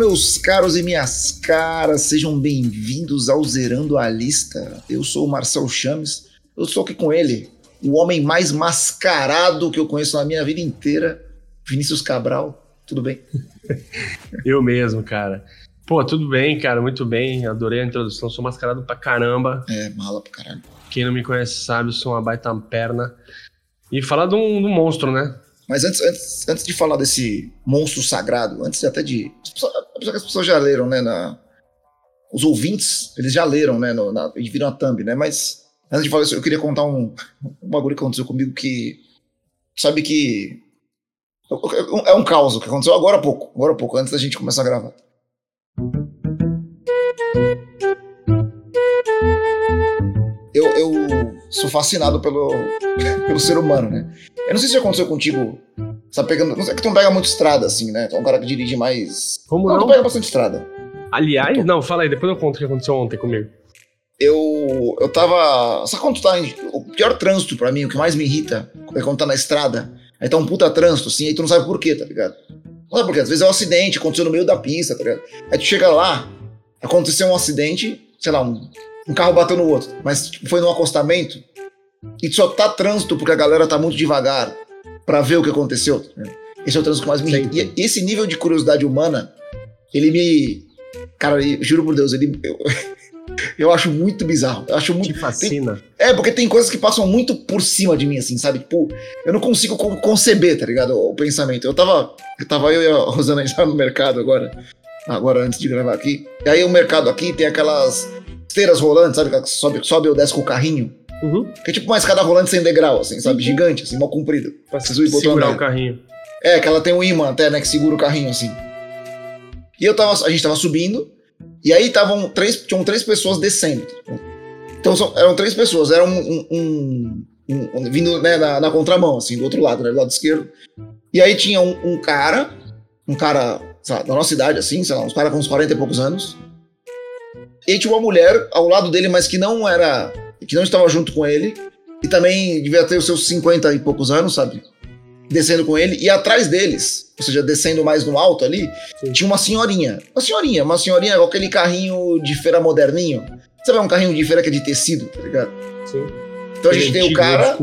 Meus caros e minhas caras, sejam bem-vindos ao Zerando a Lista. Eu sou o Marcel Chames, eu estou aqui com ele, o homem mais mascarado que eu conheço na minha vida inteira, Vinícius Cabral. Tudo bem? eu mesmo, cara. Pô, tudo bem, cara, muito bem. Adorei a introdução, sou mascarado pra caramba. É, mala pra caralho. Quem não me conhece sabe, eu sou uma baita perna. E falar de um, de um monstro, né? Mas antes, antes, antes de falar desse monstro sagrado, antes até de. Apesar que as pessoas já leram, né? Na, os ouvintes, eles já leram, né? No, na, e viram a thumb, né? Mas antes de falar isso, eu queria contar um, um bagulho que aconteceu comigo que. Sabe que. É um caos que aconteceu agora há pouco, agora há pouco, antes da gente começar a gravar. Eu, eu sou fascinado pelo, pelo ser humano, né? Eu não sei se já aconteceu contigo. Você tá pegando. Não sei, é que tu não pega muito estrada, assim, né? Tu é um cara que dirige mais. Como não? Tu pega bastante estrada. Aliás, tô... não, fala aí, depois eu conto o que aconteceu ontem comigo. Eu. Eu tava. Sabe quando tu tá em. O pior trânsito pra mim, o que mais me irrita, é quando tá na estrada. Aí tá um puta trânsito, assim, aí tu não sabe por quê, tá ligado? Não sabe por quê? Às vezes é um acidente, aconteceu no meio da pista, tá ligado? Aí tu chega lá, aconteceu um acidente, sei lá, um, um carro bateu no outro, mas tipo, foi num acostamento, e só tá trânsito porque a galera tá muito devagar para ver o que aconteceu. Esse é o trânsito que mais me irrita. E esse nível de curiosidade humana, ele me. Cara, eu, juro por Deus, ele. Eu, eu acho muito bizarro. Eu acho muito. Te fascina. Tem, é, porque tem coisas que passam muito por cima de mim, assim, sabe? Tipo, eu não consigo conceber, tá ligado? O, pensamento. Eu tava. Eu tava eu e a Rosana já no mercado agora. Agora, antes de gravar aqui. E aí o mercado aqui tem aquelas esteiras rolantes, sabe? Que sobe, sobe ou desce com o carrinho. Uhum. Que é tipo uma escada rolante sem degrau, assim, sabe? Uhum. Gigante, assim, mal comprida. Pra segurar o carrinho. É, que ela tem um imã até, né, que segura o carrinho, assim. E eu tava, a gente tava subindo, e aí estavam três, tinham três pessoas descendo. Então eram três pessoas, era um, um, um, um vindo né, na, na, contramão, assim, do outro lado, né, do lado esquerdo. E aí tinha um, cara, um cara, lá, da nossa idade, assim, sei lá, uns caras com uns 40 e poucos anos. E tinha uma mulher ao lado dele, mas que não era que não estava junto com ele, e também devia ter os seus 50 e poucos anos, sabe? Descendo com ele, e atrás deles, ou seja, descendo mais no alto ali, Sim. tinha uma senhorinha. Uma senhorinha, uma senhorinha com aquele carrinho de feira moderninho. Sabe, é um carrinho de feira que é de tecido, tá ligado? Sim. Então a gente tem o cara.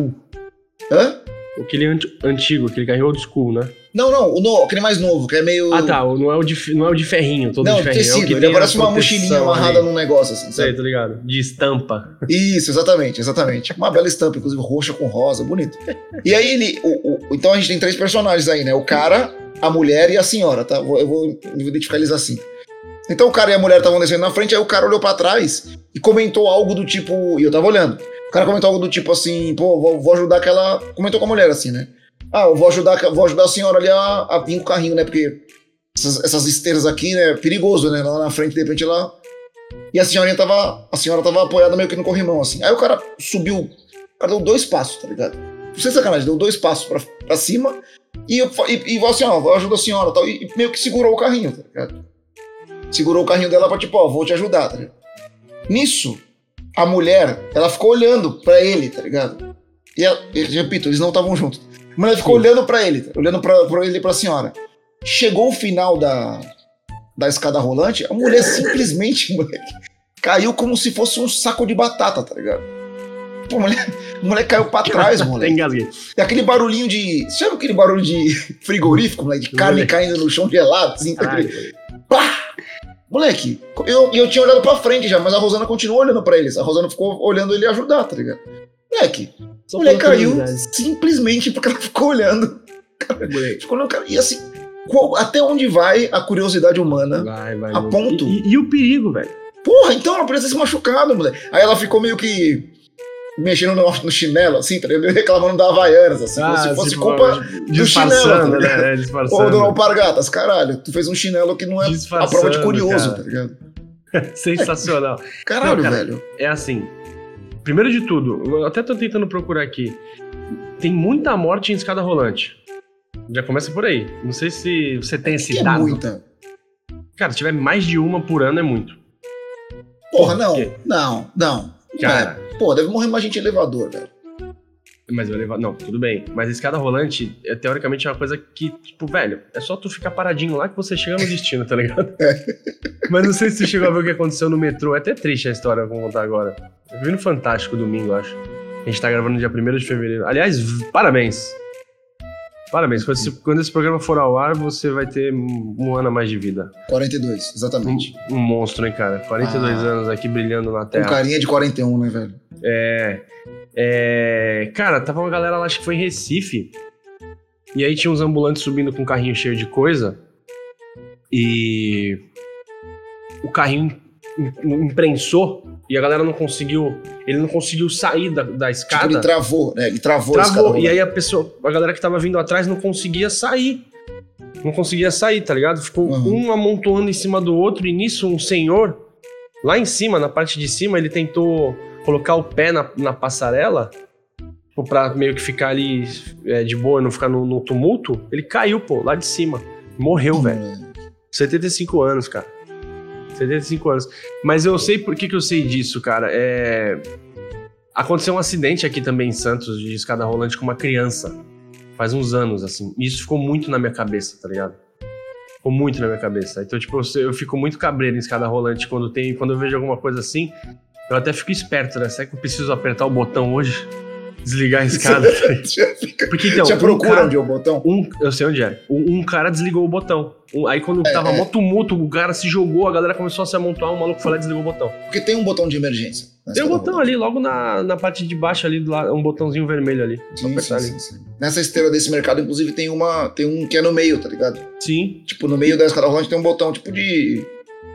Hã? Aquele antigo, aquele carrinho old school, né? Não, não, o no, aquele mais novo, que é meio. Ah, tá. Não é o de, não é o de ferrinho, todo não, de ferrinho. Tecido, é o que ele parece uma mochilinha amarrada ali. num negócio assim, sabe? Sei, tô ligado. De estampa. Isso, exatamente, exatamente. Uma bela estampa, inclusive roxa com rosa, bonito. E aí ele. O, o, então a gente tem três personagens aí, né? O cara, a mulher e a senhora, tá? Eu vou, eu vou identificar eles assim. Então o cara e a mulher estavam descendo na frente, aí o cara olhou para trás e comentou algo do tipo. E eu tava olhando. O cara comentou algo do tipo assim, pô, vou, vou ajudar aquela. Comentou com a mulher assim, né? Ah, eu vou ajudar, vou ajudar a senhora ali a, a vir com o carrinho, né? Porque essas, essas esteiras aqui, né? Perigoso, né? Lá na frente, de repente, lá. E a senhorinha tava. A senhora tava apoiada meio que no corrimão, assim. Aí o cara subiu. O cara deu dois passos, tá ligado? Não sei sacanagem, deu dois passos pra, pra cima. E, eu, e, e assim, ó, vou ajudar a senhora tal. E, e meio que segurou o carrinho, tá ligado? Segurou o carrinho dela pra tipo, ó, vou te ajudar, tá ligado? Nisso, a mulher, ela ficou olhando pra ele, tá ligado? E, ela, repito, eles não estavam juntos. A mulher ficou Sim. olhando para ele, olhando para ele e pra senhora. Chegou o final da, da escada rolante, a mulher simplesmente, moleque, caiu como se fosse um saco de batata, tá ligado? Pô, a mulher, a mulher caiu pra trás, moleque. E aquele barulhinho de. Você sabe aquele barulho de frigorífico, moleque? De carne caindo no chão gelado, assim, tá Pá! Moleque, eu, eu tinha olhado pra frente já, mas a Rosana continuou olhando pra eles. A Rosana ficou olhando ele ajudar, tá ligado? Moleque, Só a mulher caiu simplesmente porque ela ficou olhando. Cara, ficou cara, e assim, qual, até onde vai a curiosidade humana vai, vai, a ponto. E, e, o perigo, velho? Porra, então ela podia ter se machucado, moleque. Aí ela ficou meio que mexendo no, no chinelo, assim, tá ligado? Reclamando da Havaianas, assim, ah, como se fosse tipo, culpa do chinelo, tá né? É, Ou do Alpargatas, caralho, tu fez um chinelo que não é a prova de curioso, cara. tá ligado? Sensacional. Caralho, não, cara, velho. É assim, Primeiro de tudo, eu até tô tentando procurar aqui. Tem muita morte em escada rolante. Já começa por aí. Não sei se você tem esse é dado. muita. Cara, se tiver mais de uma por ano é muito. Porra, não. Não, não. Cara. É. Pô, deve morrer mais gente em elevador, velho. Mas o elevador. Não, tudo bem. Mas a escada rolante, é, teoricamente, é uma coisa que, tipo, velho, é só tu ficar paradinho lá que você chega no destino, tá ligado? Mas não sei se tu chegou a ver o que aconteceu no metrô. É até triste a história, vou contar agora. Eu vi no Fantástico domingo, acho. A gente tá gravando no dia 1 de fevereiro. Aliás, parabéns. Parabéns. Quando esse, programa for ao ar, você vai ter um ano a mais de vida. 42, exatamente. Um, um monstro, hein, cara? 42 Ah. anos aqui brilhando na Terra. carinha de 41, né, velho? É, é. Cara, tava uma galera lá, acho que foi em Recife. E aí tinha uns ambulantes subindo com um carrinho cheio de coisa. E. O carrinho imprensou. E a galera não conseguiu. Ele não conseguiu sair da, da Tipo, escada. ele travou, né? Ele travou, a escada Travou. E rolante. aí a pessoa, a galera que tava vindo atrás não conseguia sair. Não conseguia sair, tá ligado? Ficou Uhum. um amontoando em cima do outro, e nisso um senhor, lá em cima, na parte de cima, ele tentou colocar o pé na, na passarela, tipo, pra meio que ficar ali é, de boa, não ficar no, no tumulto. Ele caiu, pô, lá de cima. Morreu, velho. Hum, 75 anos, cara. 75 anos. Mas eu sei por que, que eu sei disso, cara. É... Aconteceu um acidente aqui também em Santos de escada rolante com uma criança. Faz uns anos, assim. E isso ficou muito na minha cabeça, tá ligado? Ficou muito na minha cabeça. Então, tipo, eu, fico muito cabreiro em escada rolante quando tem, quando eu vejo alguma coisa assim. Eu até fico esperto, né? Será que eu preciso apertar o botão hoje? Desligar a escada? ligado? Já, fica... Porque então. já um procura cara- onde é o botão? um, eu sei onde é. Um, um cara desligou o botão. Um- aí quando tava é. mó tumulto, o cara se jogou, a galera começou a se amontoar, o maluco foi lá e desligou o botão. Porque tem um botão de emergência. Tem um botão ali, logo na, na parte de baixo ali, do lado, um botãozinho vermelho ali. Sim, sim, ali. sim, sim. Nessa esteira desse mercado, inclusive, tem uma. Tem um que é no meio, tá ligado? Sim, Tipo, no meio da escada rolante tem um botão, tipo de.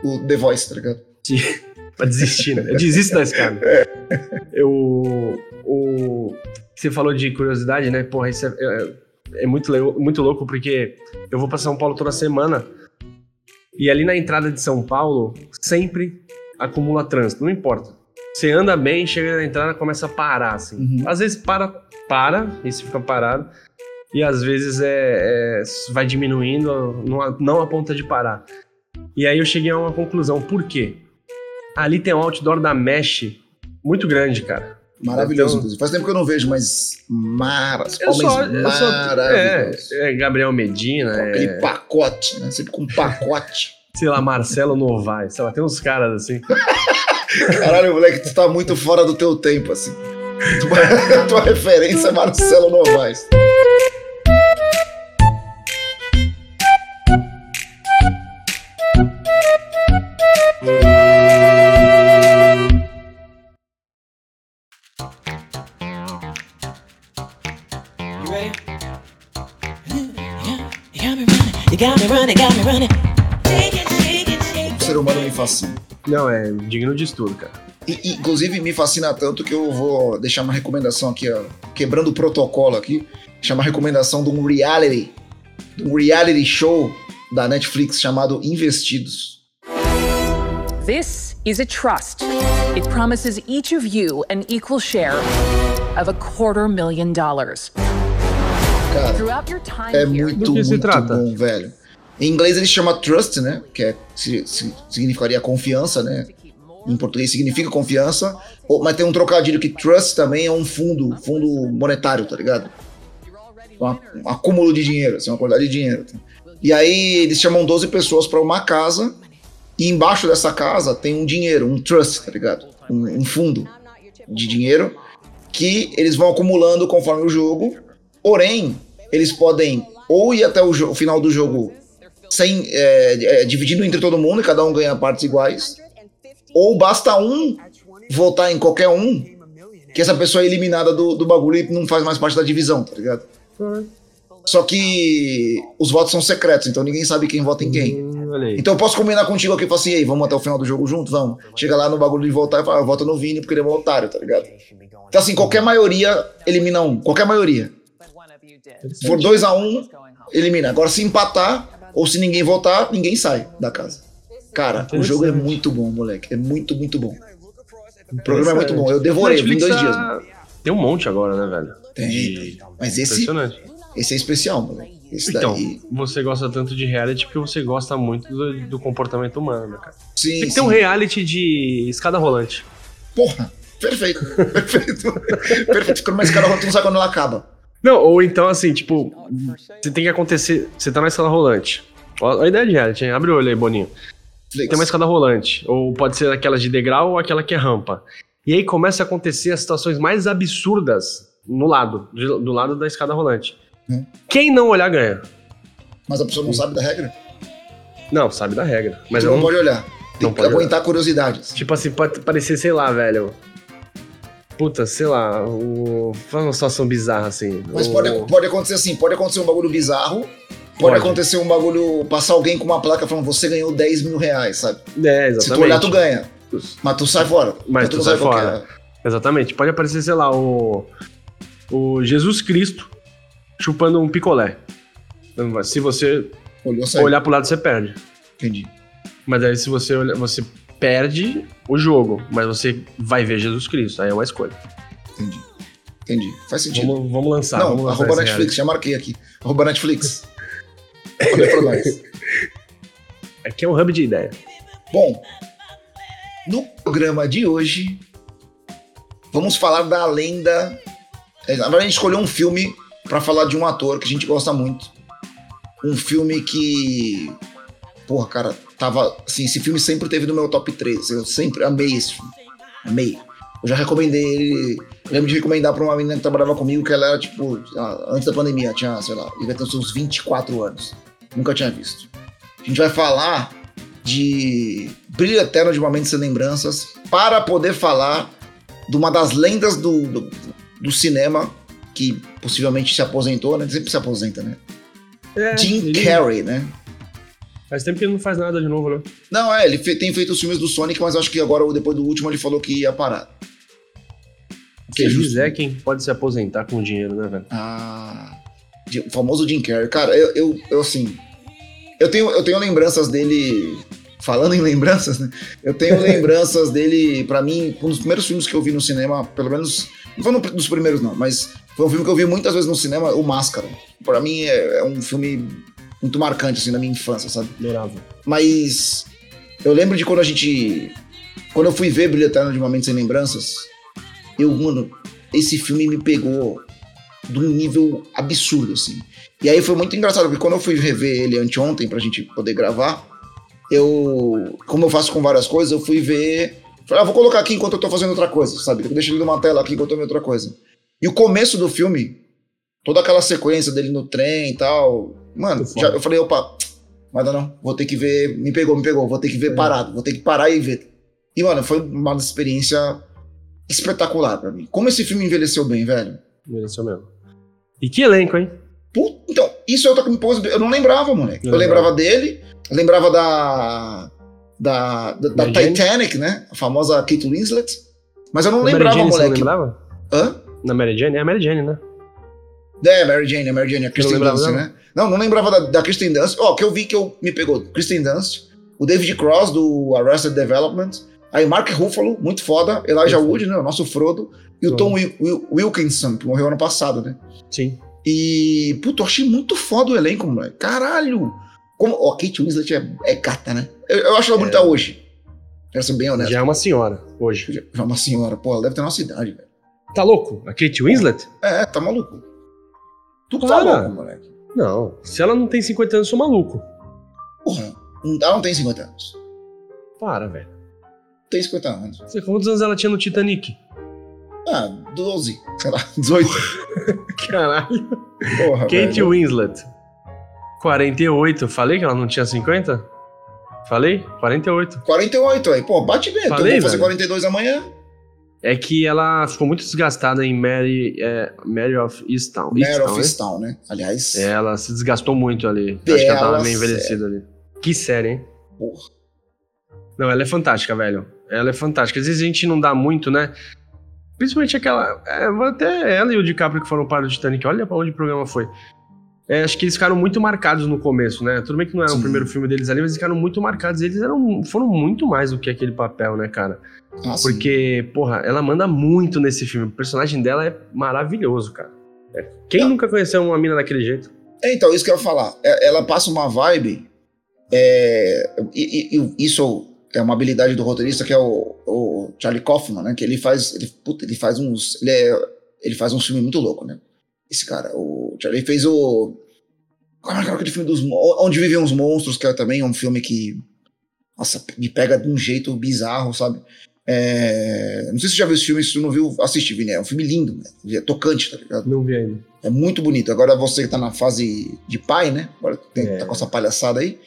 O The Voice, tá ligado? sim. pra desistir, né? Eu desisto da escada. Eu. O. Você falou de curiosidade, né? Porra, isso é, é, é muito, muito louco, porque eu vou pra São Paulo toda semana. E ali na entrada de São Paulo, sempre acumula trânsito, não importa. Você anda bem, chega na entrada, começa a parar, assim. Uhum. Às vezes para, para, e você fica parado. E às vezes é, é- vai diminuindo, não a, não a ponta de parar. E aí eu cheguei a uma conclusão. Por quê? Ali tem um outdoor da Mesh muito grande, cara. Maravilhoso, Então- inclusive. Faz tempo que eu não vejo, mas. Maras. Eu Homens só, eu só é, maravilhosos. é Gabriel Medina, Com aquele é, pacote, né? Sempre com pacote. sei lá, Marcelo Novaes, sei lá, tem uns caras assim. Caralho, moleque, tu tá muito fora do teu tempo, assim. Tua, tua referência é Marcelo Novaes. Fascina. Não, é digno de estudo, cara. E, inclusive, me fascina tanto que eu vou deixar uma recomendação aqui, ó, quebrando o protocolo aqui, deixar uma recomendação de um reality, de um reality show da Netflix chamado Investidos. This is a trust. It promises each of you an equal share of a quarter million dollars. Cara, Throughout your time é muito, Do que se muito trata? bom, velho. Em inglês ele chama trust, né? Que é, significaria confiança, né? Em português significa confiança, mas tem um trocadilho que trust também é um fundo, fundo monetário, tá ligado? Um, um acúmulo de dinheiro, assim, uma quantidade de dinheiro. E aí eles chamam 12 pessoas para uma casa e embaixo dessa casa tem um dinheiro, um trust, tá ligado? Um, um fundo de dinheiro que eles vão acumulando conforme o jogo. Porém, eles podem ou ir até o, o final do jogo sem é, é, dividindo entre todo mundo e cada um ganha partes iguais. Ou basta um votar em qualquer um que essa pessoa é eliminada do, do bagulho e não faz mais parte da divisão, tá ligado? Só que os votos são secretos, então ninguém sabe quem vota em quem. Hum. Então eu posso combinar contigo aqui e falar assim, ei, vamos até o final do jogo junto? Vamos. Chega lá no bagulho de votar e fala, ah, vota no Vini porque ele é um otário, tá ligado? Então assim, qualquer maioria elimina um. Qualquer maioria. Se for 2 a 1 um, elimina. Agora se empatar, ou se ninguém votar, ninguém sai da casa. Cara, o jogo é muito bom, moleque. É muito, muito bom. O programa é muito bom. Eu devorei, eu vi em Netflix dois dias. tá- mano. Tem um monte agora, né, velho? Tem, De- Mas esse, Impressionante. esse é especial, moleque. Esse Então, daí. você gosta tanto de reality porque você gosta muito do, do comportamento humano, né, cara? Sim, Tem que ter um reality de escada rolante. Porra, Perfeito, perfeito. perfeito. Fica numa escada rolante, não sabe quando ela acaba. Não, ou então assim, tipo, você tem que acontecer. Você tá na escada rolante. Olha a ideia de reality, hein? Abre o olho aí, Boninho. Tem uma escada rolante. Ou pode ser aquela de degrau ou aquela que é rampa. E aí começa a acontecer as situações mais absurdas no lado, do lado da escada rolante. Hum. Quem não olhar ganha. Mas a pessoa não sabe da regra. Não, sabe da regra. Mas eu não pode olhar. Tem Não que pode aguentar curiosidades. Tipo assim, pode parecer, sei lá, velho. Puta, sei lá, o... faz uma situação bizarra assim. Mas O- pode, pode acontecer assim, pode acontecer um bagulho bizarro, pode, Pode. acontecer um bagulho, passar alguém com uma placa falando você ganhou 10 mil reais, sabe? É, exatamente. Se tu olhar, tu ganha. Mas tu sai fora. Mas tu não sai qual que fora. é. Exatamente. Pode aparecer, sei lá, o. O Jesus Cristo chupando um picolé. Se você Olhou, olhar pro lado, você perde. Entendi. Mas aí se você olhar, você perde o jogo, mas você vai ver Jesus Cristo. Aí é uma escolha. Entendi. Entendi. Faz sentido. Vamos, vamos lançar. não, vamos lançar arroba Netflix, já marquei aqui. Arroba Netflix. Olha pra nós. reality. Aqui é um hub de ideia. Bom, no programa de hoje, vamos falar da lenda. é, Na verdade, a gente escolheu um filme pra falar de um ator que a gente gosta muito. Um filme que. Porra, cara, tava. Assim, esse filme sempre teve no meu top 3. Eu sempre amei esse filme. Amei. Eu já recomendei ele. Lembro de recomendar pra uma menina que trabalhava comigo, que ela era, tipo, antes da pandemia, tinha, sei lá, devia ter uns seus 24 anos. Nunca tinha visto. A gente vai falar de Brilho Eterno de uma Mente Sem Lembranças para poder falar de uma das lendas do, do, do cinema que possivelmente se aposentou, né? Sempre se aposenta, né? É, Jim Carrey, né? Faz tempo que ele não faz nada de novo, né? Não, é, ele fe- tem feito os filmes do Sonic, mas acho que agora, depois do último, ele falou que ia parar. Que é justo. é quem pode se aposentar com dinheiro, né, velho? Ah, o famoso Jim Carrey. Cara, eu, eu, eu, assim. Eu tenho, eu tenho lembranças dele. Falando em lembranças, né? Eu tenho lembranças dele, pra mim, um dos primeiros filmes que eu vi no cinema, pelo menos. Não foi um dos primeiros, não, mas foi um filme que eu vi muitas vezes no cinema, O Máscara. Pra mim é, é um filme muito marcante, assim, na minha infância, sabe? Adorava. Mas eu lembro de quando a gente. Quando eu fui ver Brilho Eterno de uma Mente Sem Lembranças, eu, mano, esse filme me pegou de um nível absurdo, assim. E aí foi muito engraçado, porque quando eu fui rever ele anteontem pra gente poder gravar, eu. Como eu faço com várias coisas, eu fui ver. Falei, ah, vou colocar aqui enquanto eu tô fazendo outra coisa, sabe? Eu deixo ele numa tela aqui enquanto eu tô outra coisa. E o começo do filme, toda aquela sequência dele no trem e tal. Mano, já- eu falei, opa, mas não, não, vou ter que ver. Me pegou, me pegou, vou ter que ver É. parado, vou ter que parar e ver. E, mano, foi uma experiência espetacular pra mim. Como esse filme envelheceu bem, velho. Mereceu mesmo. E que elenco, hein? Puta, então, isso é outra que me pôs. Eu não lembrava, moleque. Não eu lembrava lembrava. dele, eu lembrava da. Da, da, da Mary? Titanic, né? A famosa Kate Winslet. Mas eu não Na Mary lembrava, Jane, você não moleque. lembrava? Hã? Na Mary Jane? É a Mary Jane, né? É, Mary Jane, a Mary Jane, a Kristen Dunst, dela? né? Não, não lembrava da, da Kristen Dunst. Ó, que eu vi que eu me pegou. Kristen Dunst, o David Cross do Arrested Development, aí Mark Ruffalo, muito foda, Elijah Wood, né? O nosso Frodo, e o. Tom Wil- Wil- Wilkinson, que morreu ano passado, né? Sim. E, puto, eu achei muito foda o elenco, moleque. Caralho! Como, ó, Kate Winslet é, é gata, né? Eu, eu acho ela bonita hoje. Quero ser bem honesto. Já é uma senhora, hoje. Já é uma senhora, pô, ela deve ter nossa idade, velho. Tá louco? A Kate Winslet? É, tá maluco. Tu tá louco, moleque. Não. Se ela não tem 50 anos, eu sou maluco. Porra, ela não tem 50 anos. Para, velho. Tem 50 anos. Você, quantos anos ela tinha no Titanic? Ah, 12, sei lá, 18. Caralho. Porra, Kate velho. Winslet. 48. Falei que ela não tinha 50? Falei? 48. 48 aí, pô, bate bem. Então Falei, vou fazer velho. 42 amanhã. É que ela ficou muito desgastada em Mary, é, Mary of Easttown. Mare Easttown, of né? Easttown, né? Aliás, Ela se desgastou muito ali. Acho que ela tava meio envelhecida ali. Que série, hein? porra. Não, ela é fantástica, velho. Ela é fantástica. Às vezes a gente não dá muito, né? Principalmente aquela. é, até ela e o DiCaprio que foram para o Titanic. Olha pra onde o programa foi. É, acho que eles ficaram muito marcados no começo, né? Tudo bem que não era Sim. o primeiro filme deles ali, mas eles ficaram muito marcados. Eles eram, foram muito mais do que aquele papel, né, cara? Ah. Porque, porra, ela manda muito nesse filme. O personagem dela é maravilhoso, cara. É, Quem Não. nunca conheceu uma mina daquele jeito? É, então, isso que eu ia falar. É, Ela passa uma vibe. é, e- e- e isso é uma habilidade do roteirista que é o, o Charlie Kaufman, né? Que ele faz. Ele, puta, ele faz uns. Ele, é, ele faz um filme muito louco, né? Esse cara. O Charlie fez o. Como é é aquele filme dos. Onde Vivem os Monstros, que é também um filme que. Nossa, me pega de um jeito bizarro, sabe? É, não sei se você já viu esse filme, se você não viu, assiste, Vini. É um filme lindo, né? É tocante, tá ligado? Não vi ainda. É muito bonito. Agora você que tá na fase de pai, né? Agora tem, É. tá com essa palhaçada aí.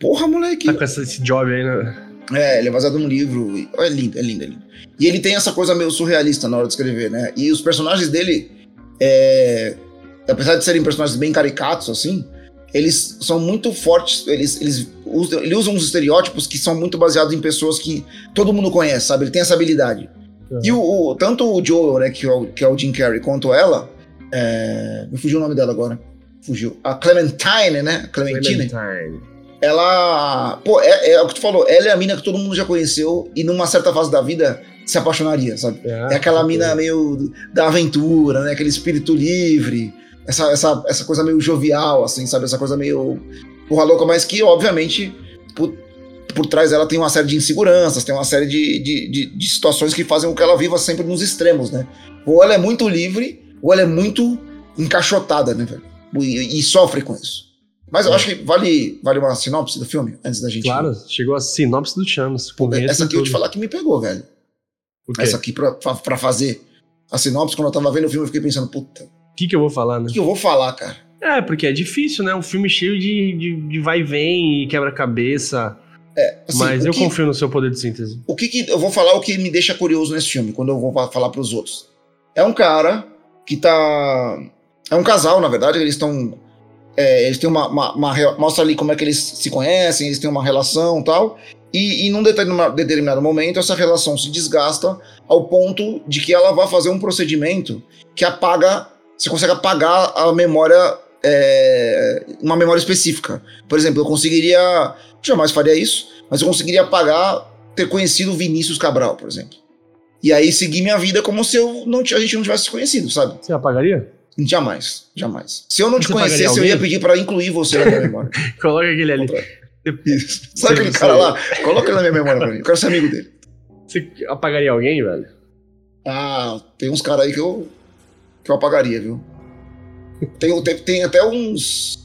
Porra, moleque. Tá com essa- esse job aí, né? É, ele é baseado num livro. É lindo, é lindo, é lindo. E ele tem essa coisa meio surrealista na hora de escrever, né? E os personagens dele, é, apesar de serem personagens bem caricatos, assim, eles são muito fortes. Eles, eles usam, ele usa uns estereótipos que são muito baseados em pessoas que todo mundo conhece, sabe? Ele tem essa habilidade. E o, o- tanto o Joel, né, que é o, que é o Jim Carrey, quanto ela, é, me fugiu o nome dela agora. Fugiu. A Clementine, né? Clementine Clementine. ela. Pô, é, é o que tu falou, ela é a mina que todo mundo já conheceu e numa certa fase da vida se apaixonaria, sabe? É aquela mina meio da aventura, né? Aquele espírito livre, essa, essa, essa coisa meio jovial, assim, sabe? Essa coisa meio porra louca, mas que, obviamente, por, por trás dela tem uma série de inseguranças, tem uma série de, de, de, de situações que fazem com que ela viva sempre nos extremos, né? Ou ela é muito livre, ou ela é muito encaixotada, né, velho? E, e sofre com isso. Mas eu É. acho que vale, vale uma sinopse do filme, antes da gente. Claro, chegou a sinopse do enredo essa aqui eu te falar que me pegou, velho. O? Essa aqui pra fazer a sinopse, quando eu tava vendo o filme, eu fiquei pensando, puta, o O que, que eu vou falar, né? que eu vou falar, cara? É, porque é difícil, né? Um filme cheio de, de, de vai e vem e quebra-cabeça. Assim, Mas o eu que, confio no seu poder de síntese. O que, que eu vou falar o que me deixa curioso nesse filme, quando eu vou fa- falar pros outros. É um cara que tá. É um casal, na verdade, eles estão. É, eles têm uma, uma, uma Mostra ali como é que eles se conhecem, eles têm uma relação tal. E, e num determina- determinado momento, essa relação se desgasta ao ponto de que ela vai fazer um procedimento que apaga. Você consegue apagar a memória. é, uma memória específica. Por exemplo, eu conseguiria. Jamais faria isso, mas eu conseguiria apagar ter conhecido Vinícius Cabral, por exemplo. E aí seguir minha vida como se eu não, a gente não tivesse se conhecido, sabe? Você apagaria? Jamais, jamais. Se eu não te Você pagaria conhecesse, eu ia pedir pra incluir você na minha memória. Coloca aquele ali. Isso. Sabe aquele cara lá? Coloca ele na minha memória pra mim. Eu quero ser amigo dele. Você apagaria alguém, velho? Ah, tem uns caras aí que eu, que eu apagaria, viu? Tem, tem, tem até uns,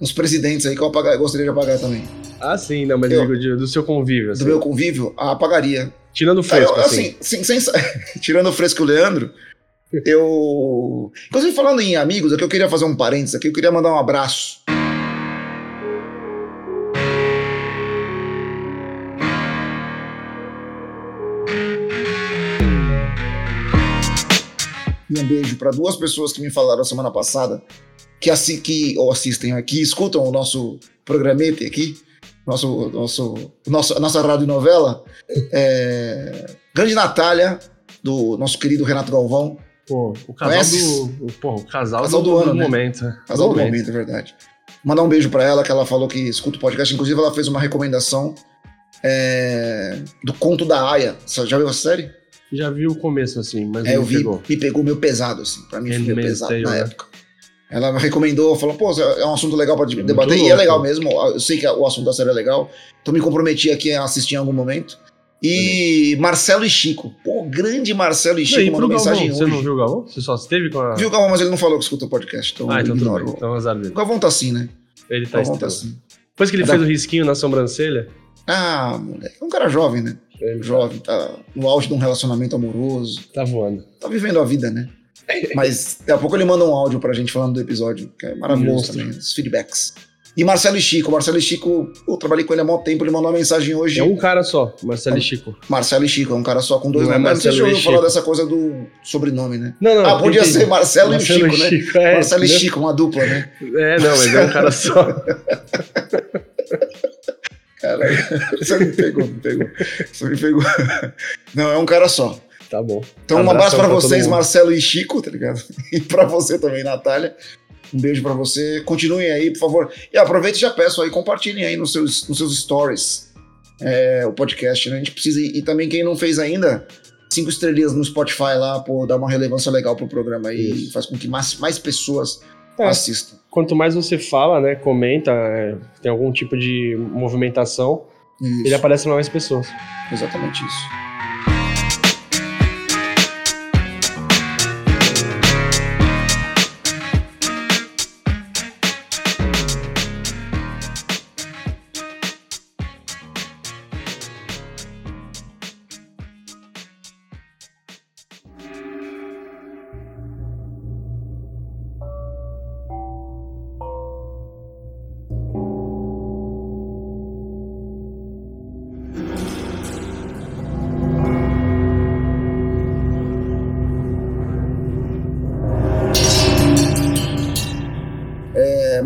uns presidentes aí que eu apagar, gostaria de apagar também. Ah, sim, não, mas Eu- eu digo do seu convívio. Do assim. meu convívio, ah, apagaria. Tirando o Cara, eu, fresco, assim. assim, sem- sem- tirando o fresco o Leandro, eu. Inclusive, falando em amigos, aqui eu queria fazer um parênteses aqui, eu queria mandar um abraço. E um beijo para duas pessoas que me falaram semana passada que, assi que ou assistem aqui, escutam o nosso programete aqui, nosso, nosso, nosso, nossa radionovela. É, Grande Natália, do nosso querido Renato Galvão, Pô, o casal Conhece? do. Pô, o casal, Casal do, do ano, do né? momento. né? casal do momento, é verdade. Mandar um beijo para ela, que ela falou que escuta o podcast. Inclusive, ela fez uma recomendação é, do Conto da Aya. Você já viu a série? Já vi o começo, assim, mas É, eu vi, pegou. me pegou meio pesado, assim. Pra mim foi meio Handmaid's pesado na né? época. Ela recomendou, falou, pô, é um assunto legal pra muito debater. E é legal mesmo, eu sei que o assunto da série é legal. Então me comprometi aqui a assistir em algum momento. E Marcelo e Chico. Pô, grande Marcelo e Não, Chico e mandou pro Galvão, mensagem você hoje. não viu o Galvão? Você só esteve com a. Viu o Galvão, mas ele não falou que escuta o podcast. Então Ah, então ignoro. Então azar dele. O Galvão tá assim, né? Ele tá Galvão tá assim. Depois que ele É fez da- o risquinho na sobrancelha, Ah, moleque. É um cara jovem, né? ele Jovem, tá no auge de um relacionamento amoroso. tá voando. Tá vivendo a vida, né? Mas daqui a pouco ele manda um áudio pra gente falando do episódio, que é maravilhoso Monstro. também, os feedbacks. E Marcelo e Chico. Marcelo e Chico, eu trabalhei com ele há muito tempo, ele mandou uma mensagem hoje. É um cara só, Marcelo e Chico. Marcelo e Chico, é um cara só com dois Não é nomes. Não sei se Marcelo eu e ouviu falar dessa coisa do sobrenome, né? Não, não. ah, podia entendi. ser Marcelo, Marcelo e Chico, né? Chico, é, Marcelo e entendeu? Chico, uma dupla, né? É, não, mas é um cara só. Caralho, isso me pegou, me pegou. Isso me pegou. Não, é um cara só. Tá bom. Então, um abraço pra todo vocês. Marcelo e Chico, tá ligado? E pra você também, Natália. Um beijo pra você. Continuem aí, por favor. E aproveite e já peço aí, compartilhem aí nos seus, nos seus stories é, o podcast, né? A gente precisa. E também, quem não fez ainda, cinco estrelinhas no Spotify lá, pô, dá uma relevância legal pro programa aí. Isso. Faz com que mais, mais pessoas É. assistam. Quanto mais você fala, né, comenta, é, tem algum tipo de movimentação, Isso, ele aparece mais pessoas. Exatamente isso.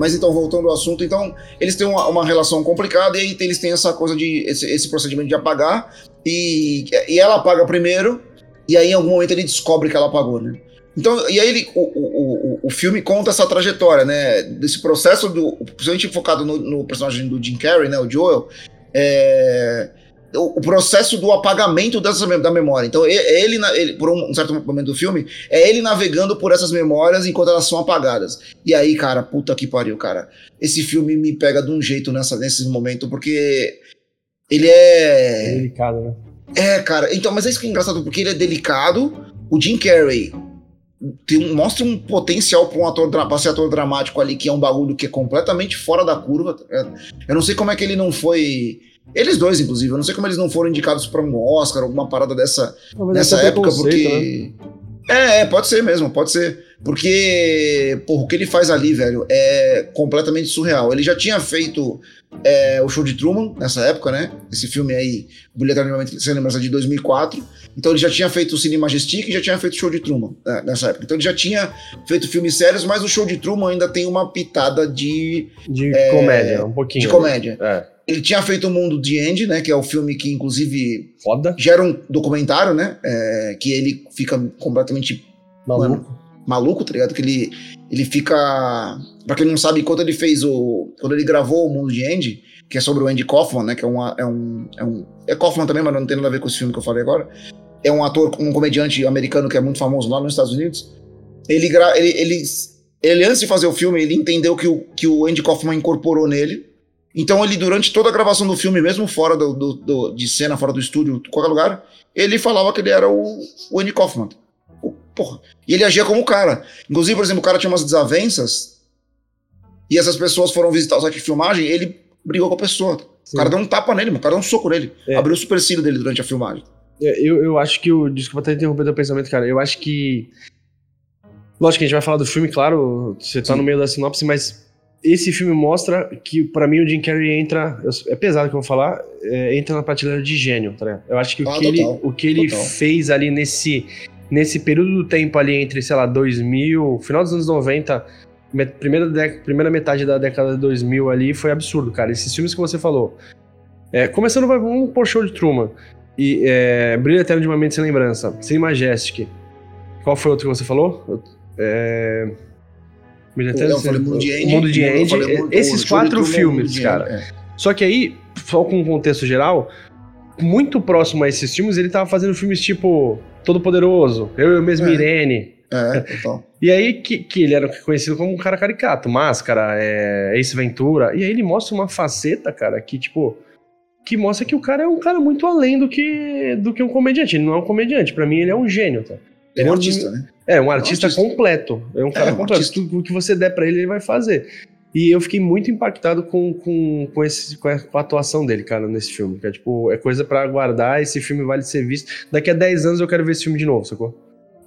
Mas então, voltando ao assunto, então, eles têm uma, uma relação complicada e aí eles têm essa coisa de. esse, esse procedimento de apagar. E, e ela apaga primeiro, e aí em algum momento ele descobre que ela apagou, né? Então, e aí ele, o, o, o, o filme conta essa trajetória, né? Desse processo do. Principalmente focado no, no personagem do Jim Carrey, né? O Joel. É, o, processo do apagamento dessa, da memória. Então, ele, ele, por um certo momento do filme, é ele navegando por essas memórias enquanto elas são apagadas. E aí, cara, puta que pariu, cara. Esse filme me pega de um jeito nessa, nesses momentos, porque ele É é. delicado, né? É, cara, então, mas é isso que é engraçado, porque ele é delicado. O Jim Carrey tem mostra um potencial para um ator, pra ser ator dramático ali, que é um bagulho que é completamente fora da curva. tá? Eu não sei como é que ele não foi. Eles dois, inclusive, eu não sei como eles não foram indicados para um Oscar, alguma parada dessa Talvez nessa época, preconceito, né? porque. É, é, pode ser mesmo, pode ser. Porque, porra, o que ele faz ali, velho, é completamente surreal. Ele já tinha feito é, o show de Truman nessa época, né? Esse filme aí, obrigatoriamente, sem lembrança, de 2004. Então ele já tinha feito o Cine Majestic e já tinha feito o show de Truman né, nessa época. Então ele já tinha feito filmes sérios, mas o show de Truman ainda tem uma pitada de, De comédia, um pouquinho. de né? comédia. É. Ele tinha feito o Mundo de Andy, né? Que é o filme que, inclusive, Foda. gera um documentário, né? é, que ele fica completamente Maluco. maluco, tá ligado? Que ele, ele fica. Pra quem não sabe, quando ele fez o. Quando ele gravou o Mundo de Andy, que é sobre o Andy Kaufman, né? Que é, uma, é um. É um. É Kaufman também, mas não tem nada a ver com esse filme que eu falei agora. É um ator, um comediante americano que é muito famoso lá nos Estados Unidos. Ele, ele, ele, ele, antes de fazer o filme, ele entendeu que o, que o Andy Kaufman incorporou nele. Então ele, durante toda a gravação do filme, mesmo fora do, do- do- de cena, fora do estúdio, qualquer lugar, ele falava que ele era o, o Andy Kaufman. O- porra. E ele agia como o cara. Inclusive, por exemplo, o cara tinha umas desavenças e essas pessoas foram visitar o site de filmagem, ele brigou com a pessoa. Sim. O cara deu um tapa nele, mano, o cara deu um soco nele. É. Abriu o supercílio dele durante a filmagem. É, Eu, eu acho que o. Desculpa até interromper teu pensamento, cara. Eu acho que. Lógico que a gente vai falar do filme, claro, você tá Sim. no meio da sinopse, mas esse filme mostra que, pra mim, o Jim Carrey entra. é pesado que eu vou falar, é, entra na prateleira de gênio, tá ligado? Eu acho que o Ah, que ele, o que ele total. fez ali nesse, nesse período do tempo ali entre, sei lá, 2000, final dos anos 90, me- primeira, dec- primeira metade da década de 2000 ali, foi absurdo, cara. Esses filmes que você falou. É, começando, vai- vamos por show de Truman. E é, Brilho Eterno de uma Mente Sem Lembrança. Sem Majestic. Qual foi o outro que você falou? É... Brilho Eterno Eu Sem- falei Mundo de Andy. O Mundo de eu Andy. falei Mundo- Esses quatro Truman, filmes, cara. É. Só que aí, só com um contexto geral, muito próximo a esses filmes, ele tava fazendo filmes tipo Todo Poderoso, Eu e o mesmo É. Irene. É, total. E aí que, que ele era conhecido como um cara caricato, Máscara, é, Ace Ventura. E aí ele mostra uma faceta, cara, que tipo. Que mostra que o cara é um cara muito além do que, do que um comediante. Ele não é um comediante, pra mim ele é um gênio, tá? Ele é um Ele é um- artista, né? É, um artista, artista. completo. É um cara um completo. artista. Tudo o que você der pra ele, ele vai fazer. E eu fiquei muito impactado com, com, com, esse, com, a, atuação dele, cara, nesse filme. Que é, tipo, é coisa pra aguardar, esse filme vale ser visto. Daqui a 10 anos eu quero ver esse filme de novo, sacou?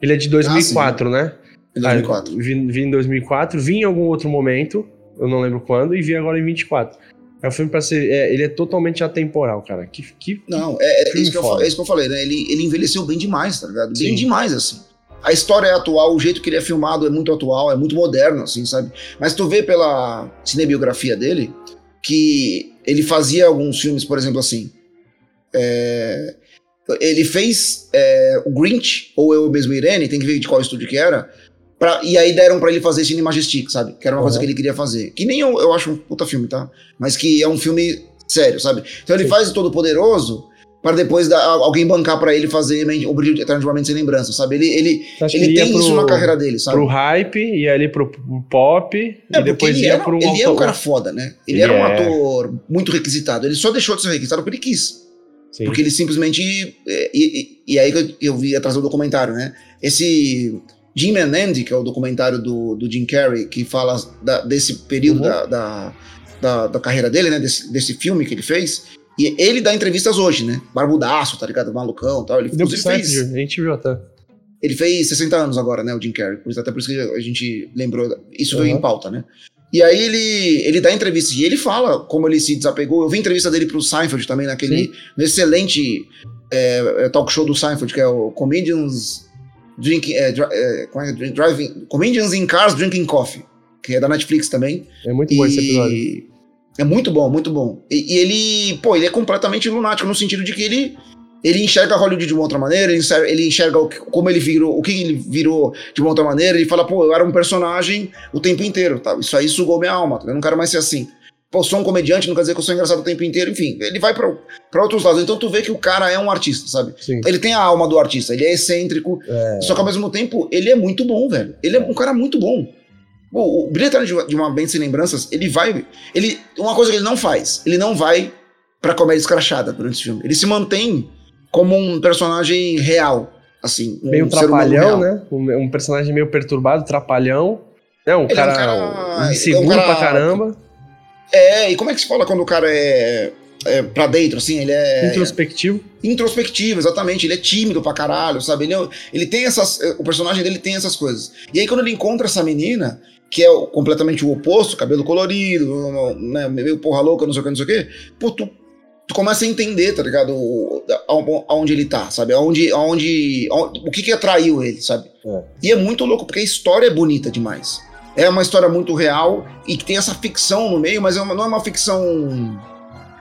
Ele é de 2004, né? Em 2004. Ah, vi, vi em 2004, vi em algum outro momento, eu não lembro quando, e vi agora em 24. É um filme pra ser. é, ele é totalmente atemporal, cara. Que, que, Não, é, é isso que eu, é isso que eu falei, né? Ele, ele envelheceu bem demais, tá ligado? Bem Sim. demais, assim. A história é atual, o jeito que ele é filmado é muito atual, é muito moderno, assim, sabe? Mas tu vê pela cinebiografia dele que ele fazia alguns filmes, por exemplo, assim. é, ele fez é, o Grinch, ou eu mesmo Irene, tem que ver de qual estúdio que era. pra- e aí deram pra ele fazer Cine Majestic, sabe? Que era uma coisa Uhum. que ele queria fazer. Que nem eu, eu acho um puta filme, tá? Mas que é um filme sério, sabe? Então ele Sim. faz o Todo Poderoso para depois dar, alguém bancar pra ele fazer o Brilho Eterno de uma Mente Sem Lembrança, sabe? Ele, ele, ele tem pro- isso na carreira dele, sabe? Pro hype, e ali pro, pro pop, É, e depois ele ia era, pro ele é um cara foda, né? Ele, Ele era um é. ator muito requisitado. Ele só deixou de ser requisitado porque ele quis. Sim. Porque ele simplesmente. é, E, e- e aí que eu, eu vi atrás do documentário, né? Esse Jim and Andy, que é o documentário do, do Jim Carrey, que fala da- desse período Uhum. da, da, da, da carreira dele, né? Desse, desse filme que ele fez. E ele dá entrevistas hoje, né? Barbudaço, tá ligado? Malucão e tal. Ele, Deu certo, fez, a gente viu até. ele fez 60 anos agora, né? O Jim Carrey. Até por isso que a gente lembrou. Isso veio Uhum. em pauta, né? E aí ele, ele dá entrevistas e ele fala como ele se desapegou. Eu vi entrevista dele pro Seinfeld também, naquele excelente é, é, talk show do Seinfeld, que é o Comedians Drinking. É, dri- é, como é é? Driving, Comedians in Cars Drinking Coffee, que é da Netflix também. É muito bom esse episódio. E é muito bom, muito bom. E, e ele, pô, ele é completamente lunático no sentido de que ele ele enxerga Hollywood de uma outra maneira, ele enxerga, ele enxerga o que- como ele virou, o que ele virou de uma outra maneira, ele fala, pô, eu era um personagem o tempo inteiro, tá? Isso aí sugou minha alma, tá? eu não quero mais ser assim. Pô, sou um comediante, não quer dizer que eu sou engraçado o tempo inteiro, enfim, ele vai pra, pra outros lados. Então tu vê que o cara é um artista, sabe? Sim. Ele tem a alma do artista, ele é excêntrico, só que ao mesmo tempo ele é muito bom, velho. Ele é um cara muito bom. O, o Brilho Eterno de, uma Bem Sem Lembranças, ele vai. Ele, uma coisa que ele não faz, ele não vai pra comédia escrachada durante esse filme. Ele se mantém como um personagem real, assim. Um Meio trapalhão, né? Um, um personagem meio perturbado, trapalhão. É, um Ele é um cara, cara- inseguro é um cara- pra caramba. É, e como é que se fala quando o cara é, é pra dentro, assim? Ele é. Introspectivo. introspectivo, exatamente. Ele é tímido pra caralho, sabe? Ele, é- ele tem essas. O personagem dele tem essas coisas. E aí, quando ele encontra essa menina, que é completamente o oposto, cabelo colorido, né, meio porra louca, não sei o que, não sei o que, pô, tu, tu começa a entender, tá ligado? O- a- Aonde ele tá, sabe? Aonde, aonde, aonde- o que que atraiu ele, sabe? É. E é muito louco, porque a história é bonita demais. É uma história muito real e que tem essa ficção no meio, mas é uma- não é uma ficção.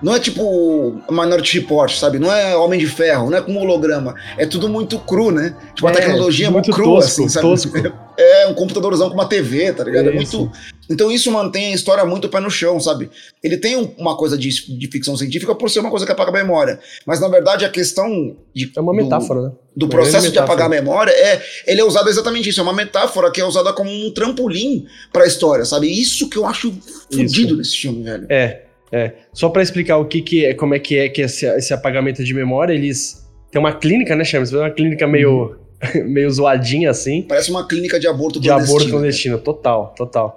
Não é tipo Minority Report, sabe? Não é Homem de Ferro, não é com holograma. É tudo muito cru, né? Tipo, a É, tecnologia é muito muito crua, tosco, assim, sabe? tosco. É um computadorzão com uma TV, tá ligado? É muito. Então isso mantém a história muito pé no chão, sabe? Ele tem um- uma coisa de, de ficção científica por ser uma coisa que apaga a memória. Mas na verdade a questão de, É uma do- metáfora, né? do Uma processo grande de apagar a memória é ele é usado exatamente isso é uma metáfora que é usada como um trampolim pra história sabe isso que eu acho fudido nesse filme velho É, é. Só pra explicar o que, que é, como é que é que esse, esse apagamento de memória, eles têm uma clínica, né, Chames? Uma clínica meio, meio zoadinha assim, parece uma clínica de aborto de aborto clandestino, clandestino, total, total.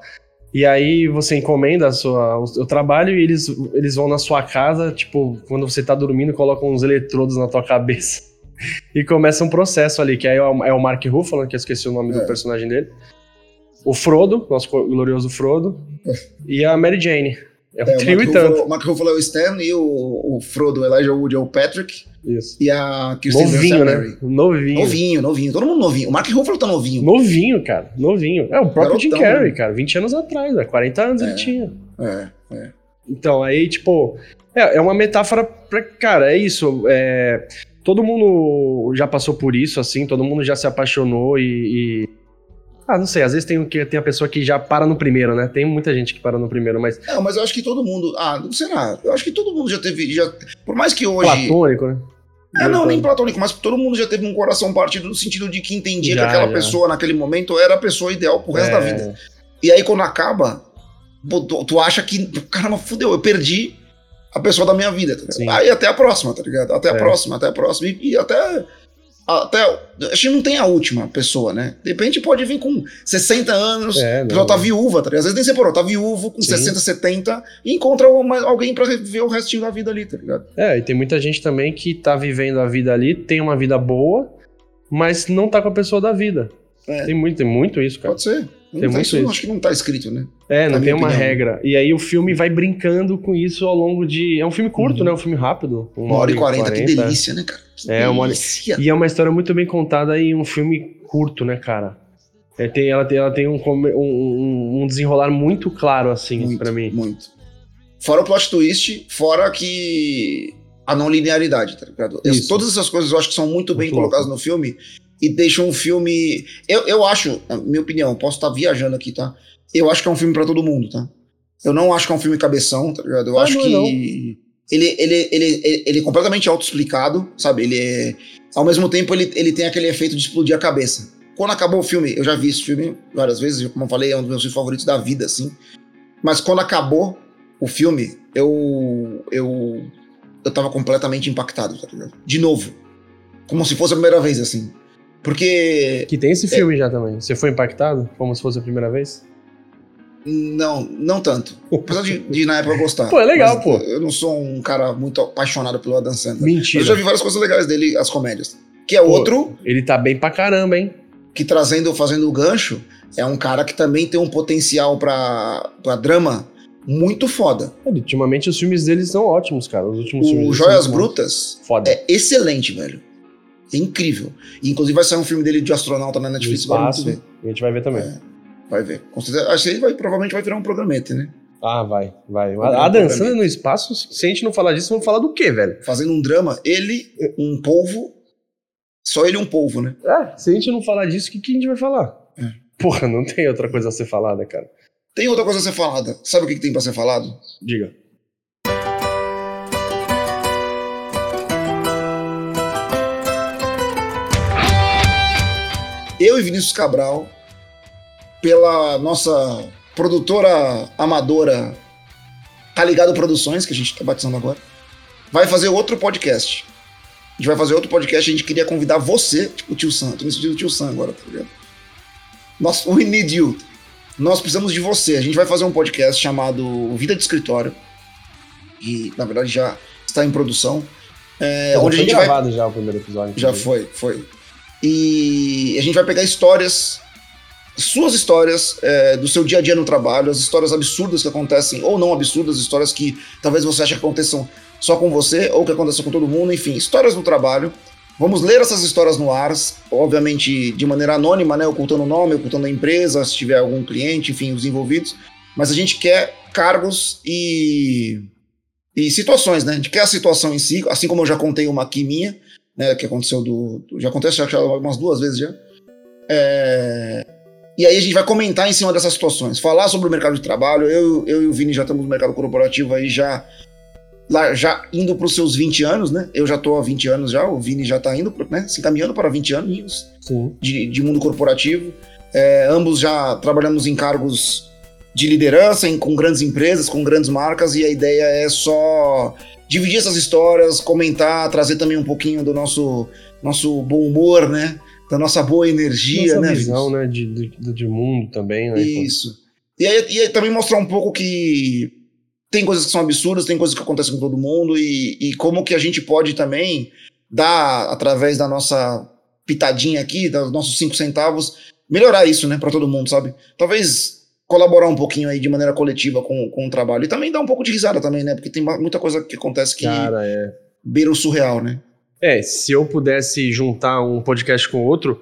E aí você encomenda a sua, o, o trabalho e eles, eles vão na sua casa, tipo, quando você tá dormindo, colocam uns eletrodos na tua cabeça. E começa um processo ali, que aí é o, é Mark Ruffalo, que eu esqueci o nome É. do personagem dele. O Frodo, nosso glorioso Frodo. e a Mary Jane. É um É, o trio Mark e tanto. Ruffalo, o Mark Ruffalo é o Stan e o, o Frodo, o Elijah Wood é o Patrick Isso. e a Kirsten é Novinho, né? Novinho. novinho novinho todo mundo novinho o Mark Ruffalo tá novinho Novinho, cara. Novinho. É o próprio Jim Garotão, Carrey, né? cara. 20 anos atrás, né? 40 anos É. ele tinha. é, é. Então, aí, tipo, é, é uma metáfora pra. Cara, é isso. é, todo mundo já passou por isso, assim, todo mundo já se apaixonou e. e- Ah, não sei, às vezes tem, tem a pessoa que já para no primeiro, né? Tem muita gente que para no primeiro, mas. Não, mas eu acho que todo mundo ah não sei lá eu acho que todo mundo já teve já por mais que hoje Platônico, né? É, não, nem platônico, mas todo mundo já teve um coração partido no sentido de que entendia Já, que aquela já. pessoa naquele momento era a pessoa ideal pro resto da É, vida. E aí quando acaba, tu, tu acha que, caramba, fudeu, eu perdi a pessoa da minha vida. Tá. Aí até a próxima, tá ligado? Até a É. próxima, até a próxima. E, e até. Até. Acho que não tem a última pessoa, né? De repente pode vir com 60 anos, É, a não. pessoa tá viúva, tá ligado? Às vezes nem separou, tá viúvo com Sim. 60, 70 e encontra uma- alguém pra viver o restinho da vida ali, tá ligado? É, e tem muita gente também que tá vivendo a vida ali, tem uma vida boa, mas não tá com a pessoa da vida. É. Tem, muito, tem muito isso, cara. Pode ser. Não Tem tá- muito isso, isso. acho que não tá escrito, né? É, não tem uma opinião. regra. E aí o filme vai brincando com isso ao longo de. É um filme curto, né? Um filme rápido. Uma hora e quarenta, que delícia, né, cara? Que É, uma. E é uma história muito bem contada e um filme curto, né, cara? É, tem, ela, tem, ela tem um, um, um- desenrolar muito claro, assim, muito, pra mim. Muito. Fora o plot twist, fora que a não linearidade, tá ligado? Todas essas coisas eu acho que são muito bem Muito colocadas no filme e deixam um filme. Eu, eu acho, na minha opinião, posso estar viajando aqui, tá? Eu acho que é um filme pra todo mundo, tá? Eu não acho que é um filme cabeção, tá ligado? Eu Ah, acho não é que. ele, ele, ele, ele, ele é completamente autoexplicado, sabe? Ele é. Ao mesmo tempo, ele, ele tem aquele efeito de explodir a cabeça. Quando acabou o filme, eu já vi esse filme várias vezes, como eu falei, é um dos meus filmes favoritos da vida, assim. Mas quando acabou o filme, eu. Eu. Eu tava completamente impactado, tá ligado? De novo. Como se fosse a primeira vez, assim. Porque. Que tem esse filme já também. Você foi impactado? Como se fosse a primeira vez? Não, não tanto. Apesar de, de na época gostar. Pô, é legal, pô. Eu não sou um cara muito apaixonado pelo Adam Sandler. Mentira. Eu já vi várias coisas legais dele, as comédias. Que é Pô. outro Ele tá bem pra caramba, hein? que trazendo, fazendo o gancho, é um cara que também tem um potencial pra, pra drama muito foda. Ultimamente os filmes dele são ótimos, cara. Os últimos filmes O Joias. Brutas Foda. é excelente, velho. É incrível. E, inclusive vai sair um filme dele de astronauta na Netflix agora espaço. ver. A gente vai ver também. É. Vai ver. Acho que vai, provavelmente vai virar um programete, né? Ah, vai, vai. Ver A um dançando no espaço, se a gente não falar disso, vamos falar do quê, velho? Fazendo um drama, ele, um polvo. Só ele um polvo, né? É, se a gente não falar disso, o que, que a gente vai falar? É. Porra, não tem outra coisa a ser falada, cara. Tem outra coisa a ser falada. Sabe o que, que tem pra ser falado? Diga. Eu e Vinícius Cabral, pela nossa produtora amadora Tá Ligado Produções, que a gente tá batizando agora, vai fazer outro podcast. A gente vai fazer outro podcast, a gente queria convidar você, tipo o tio Sam, tô me sentindo tio Sam agora, tá ligado? Nós, we need you. Nós precisamos de você. A gente vai fazer um podcast chamado Vida de Escritório, e na verdade já está em produção. É, Já onde a foi gente vai gravado já o primeiro episódio. já foi, foi. E a gente vai pegar histórias, suas histórias é, do seu dia a dia no trabalho, as histórias absurdas que acontecem, ou não absurdas, histórias que talvez você ache que aconteçam só com você, ou que aconteçam com todo mundo, enfim, histórias no trabalho. Vamos ler essas histórias no ar, obviamente de maneira anônima, né? Ocultando o nome, ocultando a empresa, se tiver algum cliente, enfim, os envolvidos. Mas a gente quer cargos e, e situações, né? A gente quer a situação em si, assim como eu já contei uma aqui minha, né, que aconteceu do, do- já acontece já, já umas duas vezes já. É, e aí a gente vai comentar em cima dessas situações, falar sobre o mercado de trabalho. Eu, eu e o Vini já estamos no mercado corporativo aí já lá, já indo para os seus 20 anos, né? Eu já tô há 20 anos já, o Vini já tá indo, né, se encaminhando para 20 anos de, de mundo corporativo. É, ambos já trabalhamos em cargos de liderança, em- com grandes empresas, com grandes marcas, e a ideia é só dividir essas histórias, comentar, trazer também um pouquinho do nosso, nosso bom humor, né? Da nossa boa energia, Essa né? visão, né, de, de, de mundo também, né? Isso. E aí, e aí também mostrar um pouco que tem coisas que são absurdas, tem coisas que acontecem com todo mundo, e, e como que a gente pode também dar, através da nossa pitadinha aqui, dos nossos cinco centavos, melhorar isso, né, para todo mundo, sabe? Talvez colaborar um pouquinho aí de maneira coletiva com, com o trabalho. E também dar um pouco de risada também, né? Porque tem muita coisa que acontece que Cara, é. beira o surreal, né? É, se eu pudesse juntar um podcast com outro,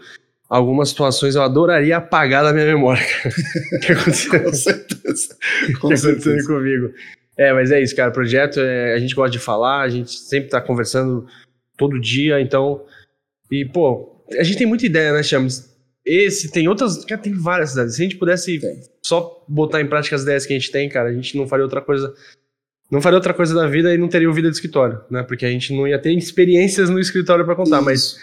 algumas situações eu adoraria apagar da minha memória, cara. O que aconteceu? Com certeza. que Com aconteceu certeza. comigo. É, mas é isso, cara. O projeto, é, a gente gosta de falar, a gente sempre tá conversando todo dia, então. E, pô, a gente tem muita ideia, né, Chames? Esse, tem outras. Cara, tem várias cidades. Se a gente pudesse Tem. só botar em prática as ideias que a gente tem, cara, a gente não faria outra coisa. Não faria outra coisa da vida e não teria o vida de escritório, né? Porque a gente não ia ter experiências no escritório pra contar, mas Isso.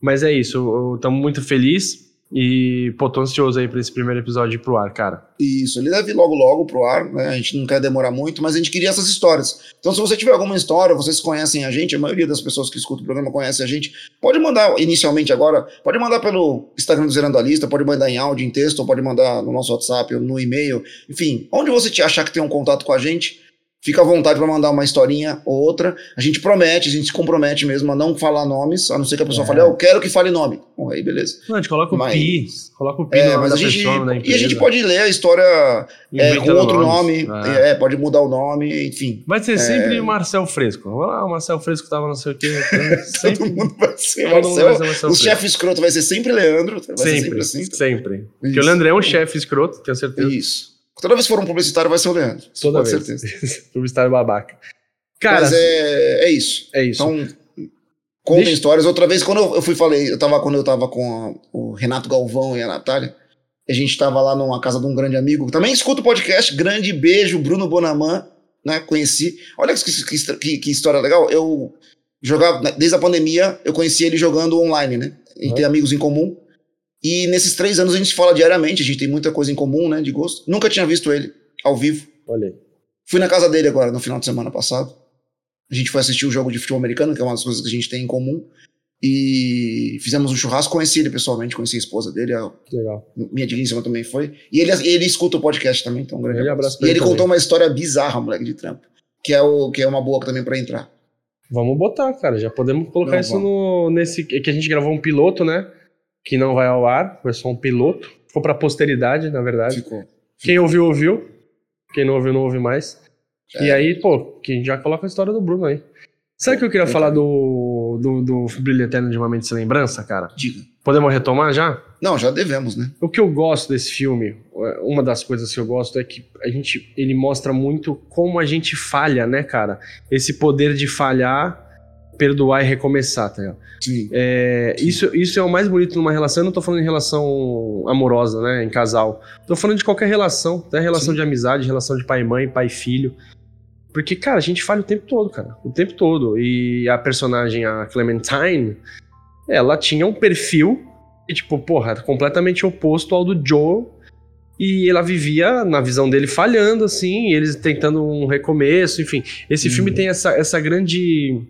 mas é isso, estamos muito felizes e, pô, tô ansioso aí pra esse primeiro episódio ir pro ar, cara. Isso, ele deve ir logo logo pro ar, né? A gente não quer demorar muito, mas a gente queria essas histórias. Então, se você tiver alguma história, vocês conhecem a gente, a maioria das pessoas que escutam o programa conhece a gente, pode mandar inicialmente agora, pode mandar pelo Instagram do Zerando a Lista, pode mandar em áudio, em texto, ou pode mandar no nosso WhatsApp, ou no e-mail, enfim, onde você te achar que tem um contato com a gente, fica à vontade para mandar uma historinha ou outra. A gente promete, a gente se compromete mesmo a não falar nomes, a não ser que a pessoa É. fale, ah, eu quero que fale nome. Bom, aí beleza. Não, a gente coloca o Mas- pi, coloca o pi É, mas a gente, pessoa, da e a gente pode ler a história é, com outro nomes. nome, Ah. é, pode mudar o nome, enfim. Vai ser sempre Marcel Fresco. Ah, o Marcel Fresco tava não sei o quê. Todo Sempre, mundo vai ser todo mundo vai Marcel. ser Marcel O chefe escroto vai ser sempre Leandro, vai ser sempre Sempre, assim. sempre. Porque o Leandro é um chefe escroto, tenho certeza. Isso. Toda vez que for um publicitário vai ser o Leandro. Toda vez. certeza. Publicitário babaca. Cara, Mas é, é isso. é isso. Então, contem Deixa- histórias. Outra vez, quando eu, eu fui falei, eu tava quando eu tava com a- o Renato Galvão e a Natália, a gente tava lá numa casa de um grande amigo, também escuta o podcast, grande beijo, Bruno Bonaman, né, conheci. Olha que, que, que- história legal. Eu jogava, né, desde a pandemia, eu conheci ele jogando online, né? A gente Uhum. tem amigos em comum. E nesses três anos a gente se fala diariamente, a gente tem muita coisa em comum, né, de gosto. Nunca tinha visto ele ao vivo. Olha. Fui na casa dele agora, no final de semana passado. A gente foi assistir o jogo de futebol americano, que é uma das coisas que a gente tem em comum. E fizemos um churrasco, conheci ele pessoalmente, conheci a esposa dele, a legal. minha digníssima também foi. E ele, ele escuta o podcast também, então um grande Grande abraço. abraço E ele ele contou também. uma história bizarra, moleque, de trampo. Que é, o, que é uma boa também pra entrar. Vamos botar, cara. Já podemos colocar Não, isso no, nesse. é Que a gente gravou um piloto, né? Que não vai ao ar. Foi só um piloto. Ficou pra posteridade, na verdade. Ficou. Quem ouviu, ouviu. Quem não ouviu, não ouve mais. É. E aí, pô, que já coloca a história do Bruno aí. Sabe o que eu queria falar do, do, do Brilho Eterno de uma Mente Sem Lembrança, cara? Diga. Podemos retomar já? Não, já devemos, né? O que eu gosto desse filme, uma das coisas que eu gosto é que a gente, ele mostra muito como a gente falha, né, cara? Esse poder de falhar, perdoar e recomeçar, tá ligado? Sim. É, isso, isso é o mais bonito numa relação. Eu não tô falando em relação amorosa, né? Em casal. Tô falando de qualquer relação, até relação Sim. de amizade, relação de pai e mãe, pai e filho. Porque, cara, a gente falha o tempo todo, cara. O tempo todo. E a personagem, a Clementine, ela tinha um perfil, que, tipo, porra, completamente oposto ao do Joe. E ela vivia, na visão dele, falhando, assim, e eles tentando um recomeço, enfim. Esse filme tem essa, essa grande.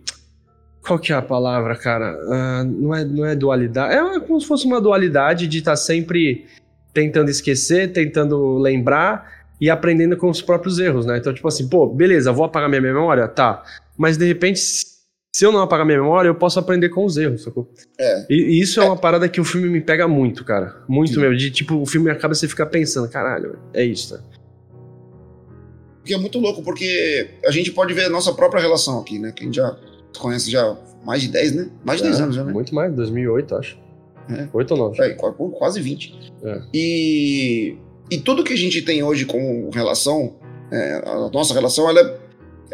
Qual que é a palavra, cara? Ah, não, é, não é dualidade. É como se fosse uma dualidade de estar sempre tentando esquecer, tentando lembrar e aprendendo com os próprios erros, né? Então, tipo assim, pô, beleza, vou apagar minha memória? Tá. Mas de repente, se eu não apagar minha memória, eu posso aprender com os erros, sacou? É. E, e isso é uma parada que o filme me pega muito, cara. Muito Sim. mesmo. De tipo, o filme acaba você ficar pensando, caralho, é isso, tá? Porque é muito louco, porque a gente pode ver a nossa própria relação aqui, né? Que a gente já conhece já há mais de 10, né? Mais de 10 É, anos já, né? Muito mais, 2008, acho. É. 8 ou 9. É, quase 20. É. E, e tudo que a gente tem hoje como relação, é, a nossa relação, ela é,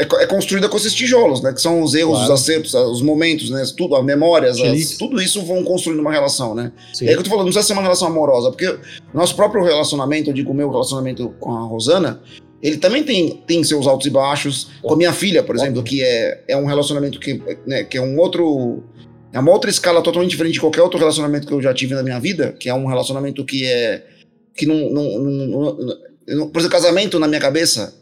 é é construída com esses tijolos, né? Que são os erros, Claro. os acertos, os momentos, né? Tudo, as memórias, as- tudo isso vão construindo uma relação, né? Sim. É que eu tô falando, não precisa ser uma relação amorosa, porque nosso próprio relacionamento, eu digo o meu relacionamento com a Rosana, ele também tem, tem seus altos e baixos. Com a minha filha, por exemplo, que é, é um relacionamento que, né, que é um outro. É uma outra escala totalmente diferente de qualquer outro relacionamento que eu já tive na minha vida, que é um relacionamento que é. que não. não, não, não- por exemplo, casamento na minha cabeça,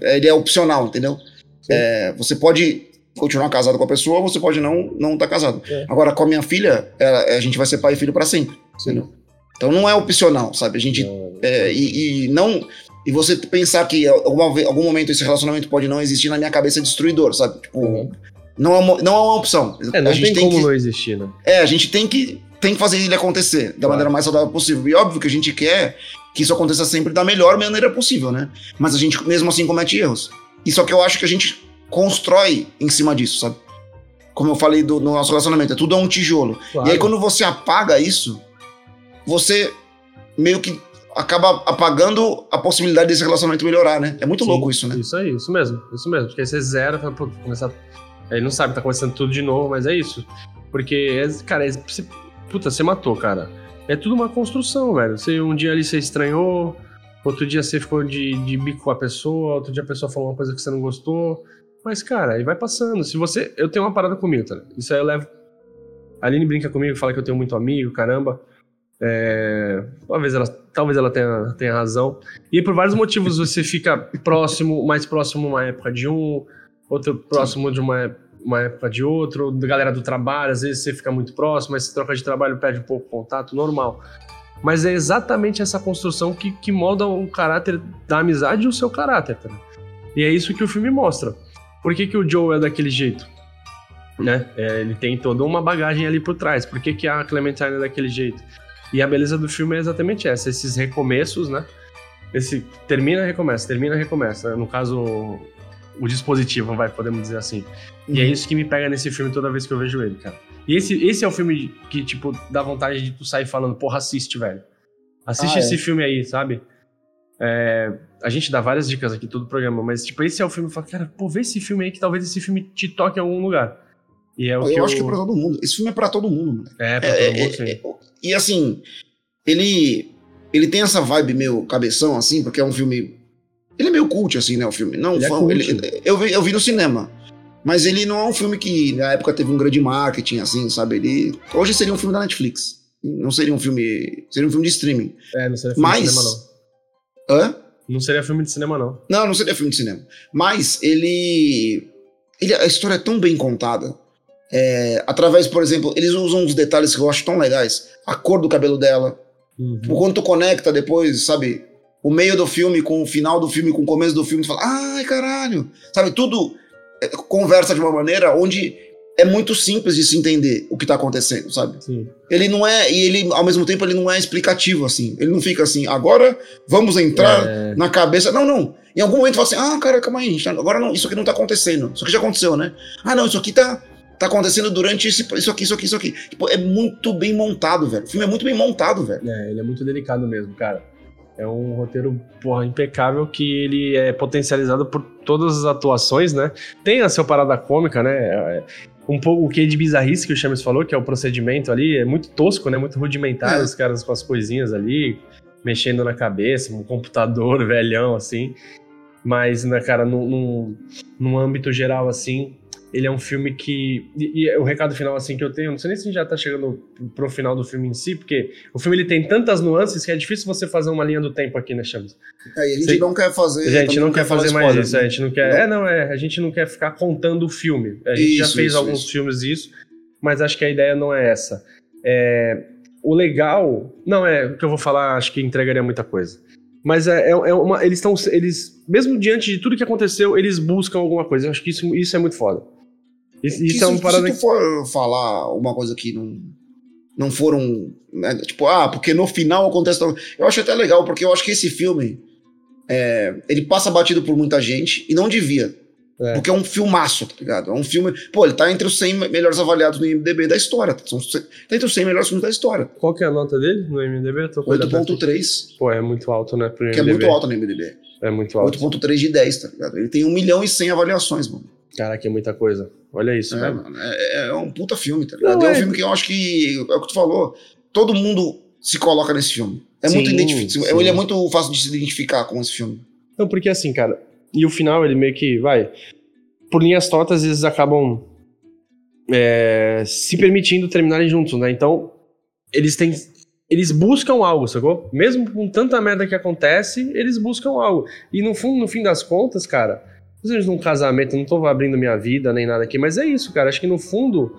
é, ele é opcional, entendeu? Sim. É, você pode continuar casado com a pessoa, você pode não não estar casado. É. Agora, com a minha filha, ela- a gente vai ser pai e filho para sempre. Entendeu? Então não é opcional, sabe? A gente. é, e, e não. E você pensar que alguma, ve- algum momento esse relacionamento pode não existir na minha cabeça é destruidor, sabe? Tipo, Uhum. não, é uma, não é uma opção. É, não a gente tem como que, não existir, né? É, a gente tem que, tem que fazer ele acontecer da Claro. maneira mais saudável possível. E óbvio que a gente quer que isso aconteça sempre da melhor maneira possível, né? Mas a gente mesmo assim comete erros. E só que eu acho que a gente constrói em cima disso, sabe? Como eu falei do, no nosso relacionamento, é tudo é um tijolo. Claro. E aí, quando você apaga isso, você meio que acaba apagando a possibilidade desse relacionamento melhorar, né? É muito Sim, louco isso, né? Isso aí, isso mesmo, isso mesmo. Porque aí você zera, fala, pô, começar. Aí não sabe, tá começando tudo de novo, mas é isso. Porque, é- cara, é- você, puta, você matou, cara. É tudo uma construção, velho. Você, um dia ali você estranhou, outro dia você ficou de, de bico com a pessoa, outro dia a pessoa falou uma coisa que você não gostou. Mas, cara, aí vai passando. Se você. Eu tenho uma parada comigo, tá? Isso aí eu levo. A Aline brinca comigo, fala que eu tenho muito amigo, caramba. É, talvez ela, talvez ela tenha, tenha razão. E por vários motivos você fica próximo, mais próximo uma época de um, outro próximo de uma, uma época de outro, da galera do trabalho, às vezes você fica muito próximo, mas você troca de trabalho, perde um pouco contato, normal. Mas é exatamente essa construção que, que molda o caráter da amizade e o seu caráter. Tá? E é isso que o filme mostra. Por que, que o Joe é daquele jeito? Né? É, ele tem toda uma bagagem ali por trás. Por que, que a Clementine é daquele jeito? E a beleza do filme é exatamente essa, esses recomeços, né? Esse termina, recomeça, termina, recomeça. No caso, o dispositivo, vai, podemos dizer assim. E é isso que me pega nesse filme toda vez que eu vejo ele, cara. E esse, esse é o filme que, tipo, dá vontade de tu sair falando, porra, assiste, velho. Assiste Ah, é. esse filme aí, sabe? É, a gente dá várias dicas aqui todo o programa, mas, tipo, esse é o filme que fala, cara, pô, vê esse filme aí que talvez esse filme te toque em algum lugar. E é o Eu, que eu... acho que é pra todo mundo. Esse filme é pra todo mundo, mano. É, pra É, todo mundo, é, sim. é, e assim, ele ele tem essa vibe meio cabeção, assim, porque é um filme Ele é meio cult, assim, né, o filme. Não, Ele é cult. ele- eu, vi, eu vi no cinema. Mas ele não é um filme que na época teve um grande marketing, assim, sabe? Ele. Hoje seria um filme da Netflix. Não seria um filme. Seria um filme de streaming. É, não seria filme Mas- de cinema, não. Hã? Não seria filme de cinema, não. Não, não seria filme de cinema. Mas ele. ele a história é tão bem contada. É, através, por exemplo, eles usam uns detalhes que eu acho tão legais. A cor do cabelo dela. Uhum. Tipo, quando tu conecta depois, sabe? O meio do filme com o final do filme, com o começo do filme, tu fala, ai caralho. Sabe, tudo é, conversa de uma maneira onde é muito simples de se entender o que tá acontecendo, sabe? Sim. Ele não é, e ele, ao mesmo tempo, ele não é explicativo, assim. Ele não fica assim, agora vamos entrar É, na cabeça. Não, não. Em algum momento fala assim, ah, cara, calma aí, agora não, isso aqui não tá acontecendo. Isso aqui já aconteceu, né? Ah, não, isso aqui tá, tá acontecendo durante esse, isso aqui, isso aqui, isso aqui. Tipo, é muito bem montado, velho. O filme é muito bem montado, velho. é, ele é muito delicado mesmo, cara. É um roteiro, porra, impecável que ele é potencializado por todas as atuações, né? Tem a sua parada cômica, né? É, Um pouco o que de bizarrice que o Chames falou, que é o procedimento ali, é muito tosco, né? Muito rudimentar, É. os caras com as coisinhas ali, mexendo na cabeça, um computador velhão, assim. Mas, né, cara, num, num, num âmbito geral, assim, ele é um filme que. E, e o recado final, assim, que eu tenho, não sei nem se a gente já tá chegando pro final do filme em si, porque o filme ele tem tantas nuances que é difícil você fazer uma linha do tempo aqui, né, Chames? É, e a gente não quer fazer. A gente também não quer falar fazer mais spoiler, isso, né? a gente não quer. Não. É, não, é. A gente não quer ficar contando o filme. A gente já Isso, fez isso, alguns isso. filmes disso, mas acho que a ideia não é essa. É, o legal. Não, é o que eu vou falar, acho que entregaria muita coisa. Mas é, é, é uma. Eles estão. Eles, mesmo diante de tudo que aconteceu, eles buscam alguma coisa. Eu acho que isso, isso é muito foda. Isso, isso é uma se, parada. se tu for falar uma coisa que não, não foram. né, tipo, ah, porque no final acontece. Eu acho até legal, porque eu acho que esse filme. é, ele passa batido por muita gente e não devia. É. Porque é um filmaço, tá ligado? É um filme. Pô, ele tá entre os 100 melhores avaliados no IMDB da história. São, tá entre os 100 melhores filmes da história. Qual que é a nota dele no MDB? Eu tô com ele aberto aqui. 8.3, Pô, é muito alto, né? Pro que é muito alto no IMDB. É muito alto. 8.3 de 10, tá ligado? Ele tem 1 milhão e 100 avaliações, mano. Caraca, é muita coisa. Olha isso, É, velho. mano, é, é um puta filme, tá ligado? Não, é um é- filme que eu acho que, é o que tu falou, todo mundo se coloca nesse filme. É Sim, muito identificável. sim. Ele é muito fácil de se identificar com esse filme. Não, porque assim, cara, e o final ele meio que vai. Por linhas tortas, eles acabam é, se permitindo terminarem juntos, né? Então, eles têm. Eles buscam algo, sacou? Mesmo com tanta merda que acontece, eles buscam algo. E no, fundo, no fim das contas, cara, seja num casamento, não tô abrindo minha vida nem nada aqui, mas é isso, cara. Acho que no fundo.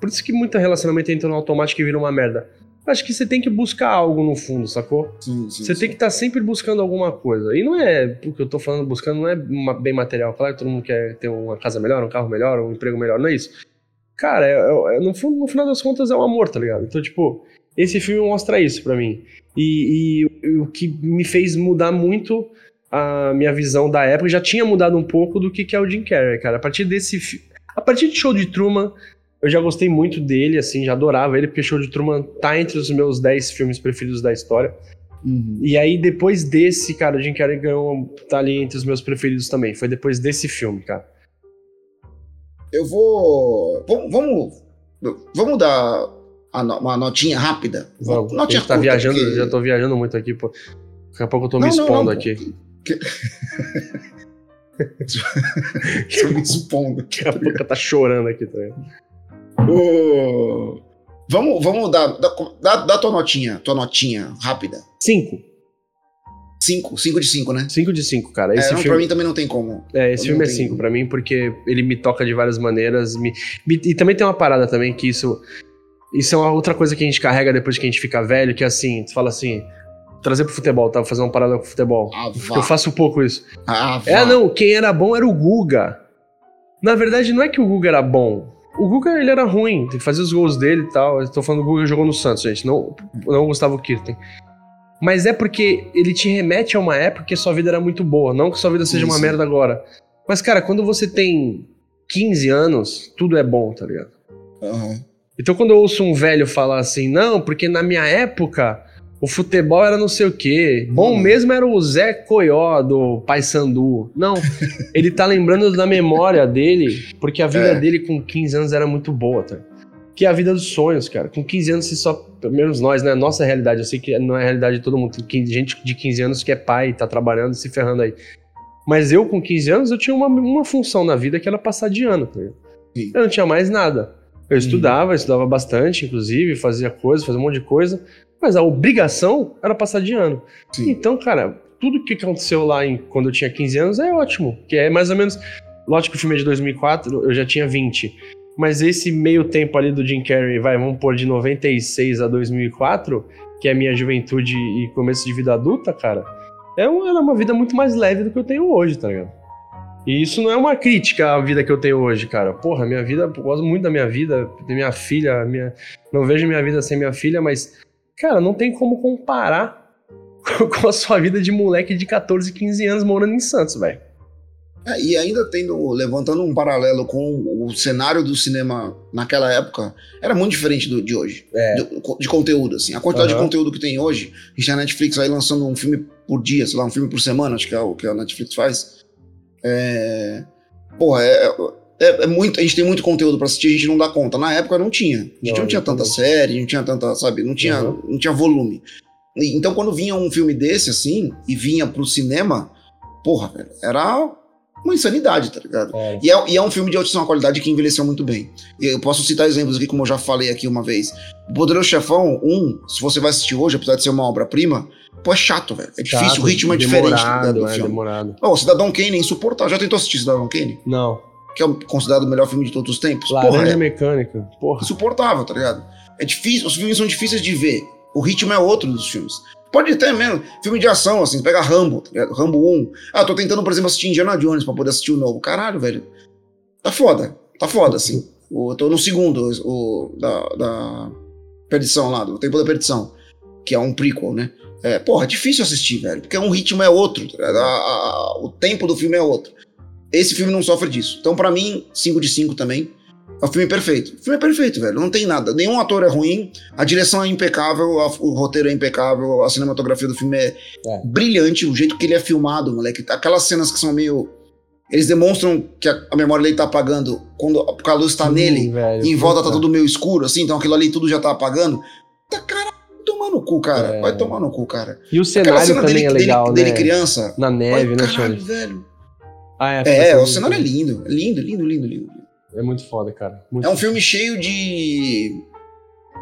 Por isso que muito relacionamento entra no automático e vira uma merda. Acho que você tem que buscar algo no fundo, sacou? Sim, sim. Você tem que estar sempre buscando alguma coisa. E não é o que eu tô falando buscando, não é uma- bem material. Claro que todo mundo quer ter uma casa melhor, um carro melhor, um emprego melhor, não é isso. Cara, é- é- é- no, fundo, no final das contas é um amor, tá ligado? Então, tipo, esse filme mostra isso pra mim. E, e o que me fez mudar muito a minha visão da época, já tinha mudado um pouco do que, que é o Jim Carrey, cara. A partir desse. A partir de Show de Truman, eu já gostei muito dele, assim, já adorava ele, porque Show de Truman tá entre os meus 10 filmes preferidos da história. Uhum. E aí, depois desse, cara, o Jim Carrey ganhou, tá ali entre os meus preferidos também. Foi depois desse filme, cara. Eu vou. Vamos. Vamos, vamos dar uma notinha rápida? Vamos. A Notinha gente tá curta, viajando, porque- já tô viajando muito aqui, pô. Daqui a pouco eu tô Não, me não, expondo não, aqui. Tô me expondo. Daqui a pouco tá chorando aqui também. Ô, Vamos, vamos dar, dar, dar tua notinha, tua notinha rápida. Cinco. Cinco, cinco de cinco, né? Cinco de cinco, cara. É, Esse não, pra filme, mim também não tem como. é, esse filme não é cinco pra mim, porque ele me toca de várias maneiras. me- me- e também tem uma parada também que isso. Isso é uma outra coisa que a gente carrega depois que a gente fica velho, que é assim, tu fala assim, trazer pro futebol, tá? Vou fazer uma parada com futebol. Ah, eu faço pouco isso. Ah. É, não, quem era bom era o Guga. Na verdade, não é que o Guga era bom. O Guga, ele era ruim, ele fazia os gols dele e tal. Eu tô falando do Guga que jogou no Santos, gente, não, não o Gustavo Kirten. Mas é porque ele te remete a uma época que a sua vida era muito boa, não que sua vida seja uma Isso. merda agora. Mas, cara, quando você tem 15 anos, tudo é bom, tá ligado? Aham. Então, quando eu ouço um velho falar assim, não, porque na minha época o futebol era não sei o quê. Bom Hum. mesmo era o Zé Coió do Paysandu. Não, ele tá lembrando da memória dele, porque a vida É. dele com 15 anos era muito boa, tá? Que é a vida dos sonhos, cara. Com 15 anos você só. pelo menos nós, né? Nossa realidade. Eu sei que não é a realidade de todo mundo. Tem gente de 15 anos que é pai, tá trabalhando, se ferrando aí. Mas eu, com 15 anos, eu tinha uma, uma função na vida que era passar de ano. tá. Eu não tinha mais nada. Eu estudava, eu estudava bastante, inclusive, fazia coisas, fazia um monte de coisa. Mas a obrigação era passar de ano. Sim. Então, cara, tudo que aconteceu lá em- quando eu tinha 15 anos é ótimo. Que é mais ou menos. Lógico que o filme é de 2004, eu já tinha 20. Mas esse meio tempo ali do Jim Carrey, vai, vamos pôr de 96 a 2004, que é a minha juventude e começo de vida adulta, cara, é uma, era uma vida muito mais leve do que eu tenho hoje, tá ligado? E isso não é uma crítica à vida que eu tenho hoje, cara. Porra, minha vida, eu gosto muito da minha vida, da minha filha, minha, não vejo minha vida sem minha filha, mas, cara, não tem como comparar com a sua vida de moleque de 14, 15 anos morando em Santos, velho. É, e ainda tendo, levantando um paralelo com o cenário do cinema naquela época, era muito diferente do, de hoje. É. De, de conteúdo, assim. A quantidade Aham. de conteúdo que tem hoje, a gente a Netflix aí lançando um filme por dia, sei lá, um filme por semana, acho que é o que a Netflix faz. É. Porra, é. É- é muito, a gente tem muito conteúdo pra assistir, a gente não dá conta. Na época não tinha. A gente não, Não, tinha tanta série, não tinha tanta, sabe, não tinha, Uhum. não tinha volume. E- Então quando vinha um filme desse, assim, e vinha pro cinema, porra, velho, era uma insanidade, tá ligado? É. E é, e é um filme de altíssima qualidade que envelheceu muito bem. Eu posso citar exemplos aqui, como eu já falei aqui uma vez. O Poderoso Chefão 1, se você vai assistir hoje, apesar de ser uma obra-prima, pô, é chato, velho. É difícil, Chato, o ritmo é diferente tá demorado, ligado, do é, filme. demorado. O Cidadão Kane é insuportável. Já tentou assistir Cidadão Kane? Não. Que é considerado o melhor filme de todos os tempos? Porra, Laranja é mecânica. Porra. insuportável, tá ligado? É difícil, os filmes são difíceis de ver. O ritmo é outro dos filmes. Pode ter mesmo, filme de ação, assim, pega Rambo, tá? Rambo 1. Ah, tô tentando, por exemplo, assistir Indiana Jones pra poder assistir o novo. Caralho, velho. Tá foda. Tá foda, assim. O- Eu tô no segundo, o, da, da Perdição lá, do Tempo da Perdição. Que é um prequel, né? É, porra, é difícil assistir, velho. Porque um ritmo é outro. tá a- a- o tempo do filme é outro. Esse filme não sofre disso. Então, pra mim, 5 de 5 também. É o filme perfeito. O filme é perfeito, velho. Não tem nada. Nenhum ator é ruim. A direção é impecável. a- o roteiro é impecável. A cinematografia do filme é, É. brilhante. O jeito que ele é filmado, moleque. Aquelas cenas que são meio. Eles demonstram que a, a memória dele tá apagando quando a luz tá Sim, nele. velho, E em volta tá puta. tudo meio escuro, assim. Então aquilo ali tudo já tá apagando. Tá, cara, vai tomar no cu, cara. É. Vai tomar no cu, cara. E o cenário cena também dele, é legal, dele, né? dele criança. Na neve, Ai, né, caralho, velho. Ah, É, foi o cenário é lindo. É lindo, lindo, lindo, lindo. É muito foda, cara. Muito É um filme cheio de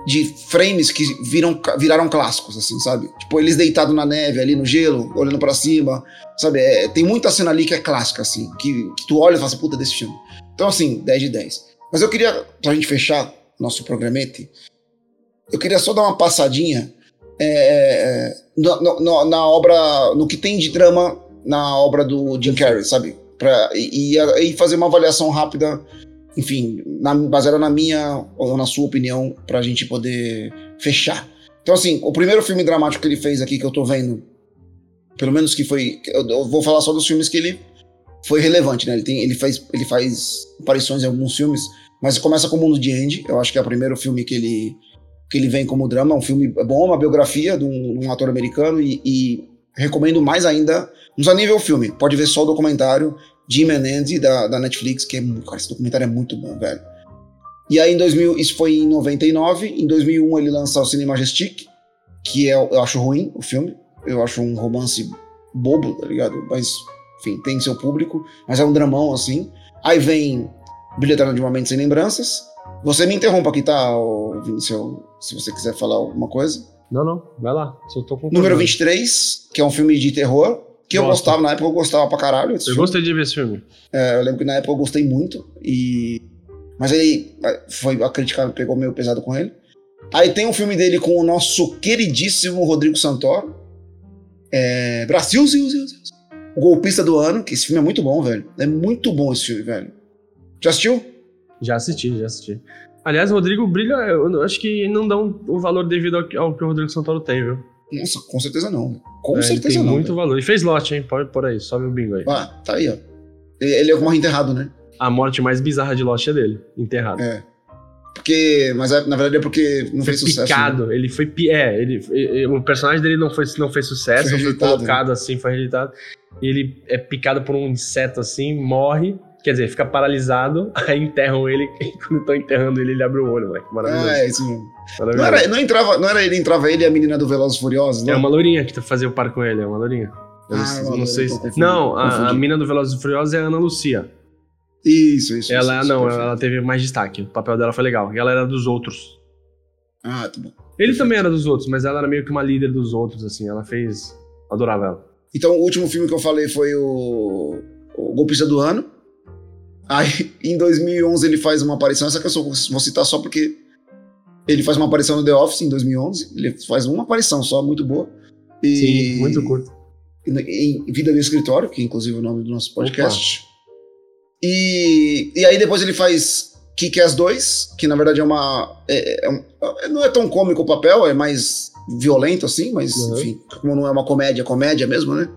de frames que viram, viraram clássicos, assim, sabe? Tipo, eles deitados na neve, ali no gelo, olhando pra cima, sabe? É, tem muita cena ali que é clássica, assim, que, que tu olha e fala assim, puta, desse filme. Então, assim, 10 de 10. Mas eu queria, pra gente fechar nosso programete, eu queria só dar uma passadinha é, é, no- no- no- na obra, no que tem de drama na obra do Jim Carrey, sabe? Pra, e, e- fazer uma avaliação rápida enfim, na, baseada na minha ou na sua opinião, pra gente poder fechar. Então, assim, o primeiro filme dramático que ele fez aqui, que eu tô vendo, pelo menos que foi. Eu, eu vou falar só dos filmes que ele foi relevante, né? Ele, tem, ele, faz, ele faz aparições em alguns filmes, mas começa com o Mundo de Andy, eu acho que é o primeiro filme que ele, que ele vem como drama. É um filme bom, uma biografia de um, um ator americano, e, e recomendo mais ainda. Não precisa o filme, pode ver só o documentário Jim Andy da, da Netflix, que é, cara, esse documentário é muito bom, velho. E aí em 2000, isso foi em 99, em 2001 ele lança o Cine Majestic, que é, eu acho ruim o filme, eu acho um romance bobo, tá ligado? Mas, enfim, tem seu público, mas é um dramão assim. Aí vem Brilho Eterno de uma Mente Sem Lembranças. Você me interrompa aqui, tá, Vinícius, se você quiser falar alguma coisa. Não, não, vai lá. Só tô com Número 23, que é um filme de terror, que eu gostava, na época eu gostava pra caralho. Eu filme. gostei de ver esse filme. É, eu lembro que na época eu gostei muito, e... mas aí foi, a crítica pegou meio pesado com ele. Aí tem um filme dele com o nosso queridíssimo Rodrigo Santoro. É... Brasil, Zil, Zil, Zil. O Golpista do Ano, que esse filme é muito bom, velho. É muito bom esse filme, velho. Já assistiu? Já assisti, já assisti. Aliás, o Rodrigo brilha, eu acho que não dão o valor devido ao que o Rodrigo Santoro tem, viu? Nossa, com certeza não. Com É, certeza tem não. muito velho. valor. E fez lote, hein? Pode por aí, sobe o bingo aí. Ah, tá aí, ó. Ele, ele é morre enterrado, né? A morte mais bizarra de Lost é dele, enterrado. É. Porque. Mas é- na verdade é porque não foi fez sucesso. né? picado, ele foi. É, ele, ele- o personagem dele não, foi, não fez sucesso, Foi foi, rejeitado, colocado assim, foi rejeitado. E ele é picado por um inseto assim, morre. Quer dizer, fica paralisado, aí enterram ele, e quando estão enterrando ele, ele abre o olho, moleque. Maravilhoso. Ah, é isso mesmo. Não Maravilhoso. era, não, entrava, não era ele, entrava ele e a menina do Velozes e Furiosos, É não? uma lourinha que fazia o par com ele, é uma lourinha. Eu Ah, não, é não sei se... Não, a, a mina do Velozes e Furiosos é a Ana Lucia. Isso, isso. Ela, isso, não, perfeito. ela teve mais destaque. O papel dela foi legal. E ela era dos outros. Ah, tá bom. Ele também era dos outros, mas ela era meio que uma líder dos outros, assim. Ela fez. Adorava ela. Então, o último filme que eu falei foi o, o Golpista do Ano. Aí, em 2011, ele faz uma aparição. Essa que eu só vou citar só porque ele faz uma aparição no The Office em 2011. Ele faz uma aparição só, muito boa. E, Sim, muito curto. Em Vida no Escritório, que inclusive é o nome do nosso podcast. E, e aí depois ele faz Kick-Ass 2, que na verdade é uma... é- é um- é- não é tão cômico o papel, é mais violento assim, mas Uhum. enfim, como não é uma comédia, é comédia mesmo, né?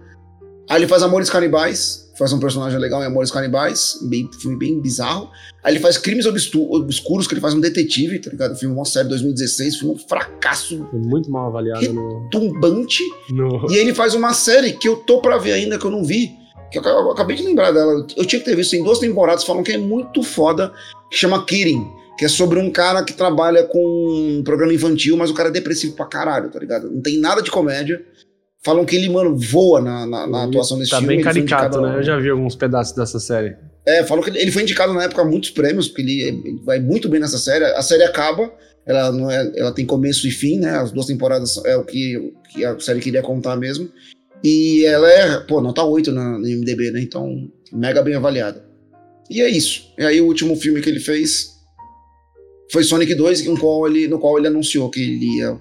Aí ele faz Amores Canibais, faz um personagem legal em Amores Canibais, bem, filme bem bizarro. Aí ele faz Crimes Obscuros, que ele faz um detetive, tá ligado? Filme uma série 2016, filme um fracasso muito mal avaliado tumbante. no... E aí ele faz uma série que eu tô pra ver ainda, que eu não vi. Que eu, eu acabei de lembrar dela. Eu tinha que ter visto em duas temporadas, falam que é muito foda, que chama Kirin. Que é sobre um cara que trabalha com um programa infantil, mas o cara é depressivo pra caralho, tá ligado? Não tem nada de comédia. Falam que ele, mano, voa na, na, na atuação desse Tá filme. bem ele foi caricato, né? Eu já vi alguns pedaços dessa série. É, falam que ele, foi indicado na época a muitos prêmios, porque ele, ele vai muito bem nessa série. A série acaba, ela, não é, ela tem começo e fim, né? As duas temporadas é o que, que a série queria contar mesmo. E ela é, pô, nota 8 na, no MDB, né? Então, mega bem avaliada. E é isso. E aí o último filme que ele fez foi Sonic 2, no qual ele, no qual ele anunciou que ele ia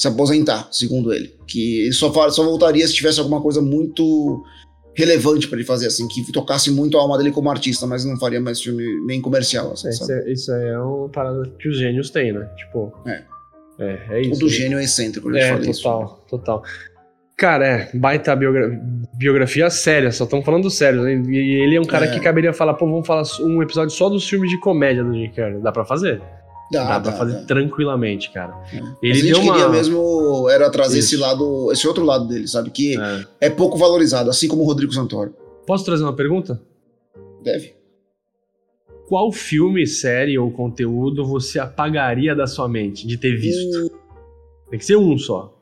se aposentar, segundo ele. Que ele só, só voltaria se tivesse alguma coisa muito relevante pra ele fazer, assim, que tocasse muito a alma dele como artista, mas não faria mais filme nem comercial, assim, É, isso, é, isso aí é uma parada que os gênios têm, né? Tipo. É. É, é isso. Todo gênio é excêntrico, eu É, falei total, total. Cara, é, baita biogra- biografia séria, só estamos falando sério, né? E ele é um cara É. que caberia falar, pô, vamos falar um episódio só dos filmes de comédia do Jim Carrey. Dá pra fazer? Dá, Dá, dá, pra fazer dá. tranquilamente, cara. É. Ele Mas a gente uma- queria mesmo era trazer Isso. esse lado, esse outro lado dele, sabe? Que É. é pouco valorizado, assim como o Rodrigo Santoro. Posso trazer uma pergunta? Deve. Qual filme, série ou conteúdo você apagaria da sua mente de ter visto? Hum, Tem que ser um só.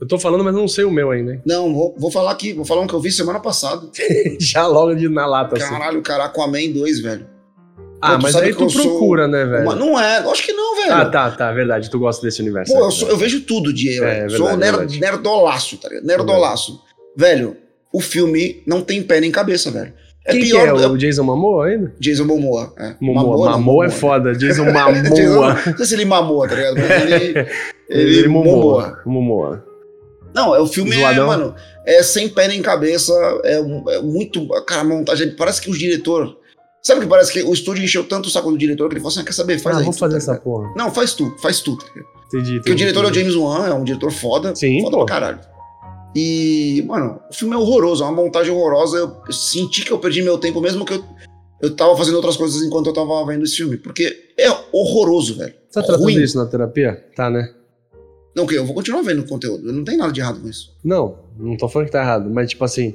Eu tô falando, mas não sei o meu ainda, hein? Não, vou, vou falar aqui, vou falar um que eu vi semana passada. Já logo de na lata, assim. Caralho, cara, Aquaman 2, velho. Ah, mas aí tu eu procura, né, velho? Uma- não é, acho que não, velho. Ah, tá, tá, verdade. Tu gosta desse universo. Pô, né? eu, sou- eu vejo tudo de. É, é sou verdade, nerd, verdade. nerdolaço, tá ligado? Nerdolaço. Velho, o filme não tem pé nem cabeça, velho. É Quem pior que é? O Jason Momoa ainda? Jason Momoa. É. Momoa. não, Mamoa é foda. Jason Mamoa. Não sei se ele mamou, tá ligado? Mas ele. ele, Ele Momoa. Momoa. Não, é o filme, é, Zoadão. mano, é sem pé nem cabeça, é, um- é muito. Cara, a montagem. Parece que o diretor. Sabe que parece que o estúdio encheu tanto o saco do diretor que ele falou assim: ah, quer saber? Faz ah, aí. tu, fazer tá essa ligado? porra. Não, faz tu, faz tu. Tá ligado? Entendi. Porque o diretor é o James Wan, é um diretor foda. Sim, foda pô. pra caralho. E, mano, o filme é horroroso, é uma montagem horrorosa. Eu, eu senti que eu perdi meu tempo, mesmo que eu, eu tava fazendo outras coisas enquanto eu tava vendo esse filme. Porque é horroroso, velho. Você tá tratando Ruim. isso na terapia? Tá, né? Não, que eu vou continuar vendo o conteúdo. Não tem nada de errado com isso. Não, não tô falando que tá errado, mas tipo assim.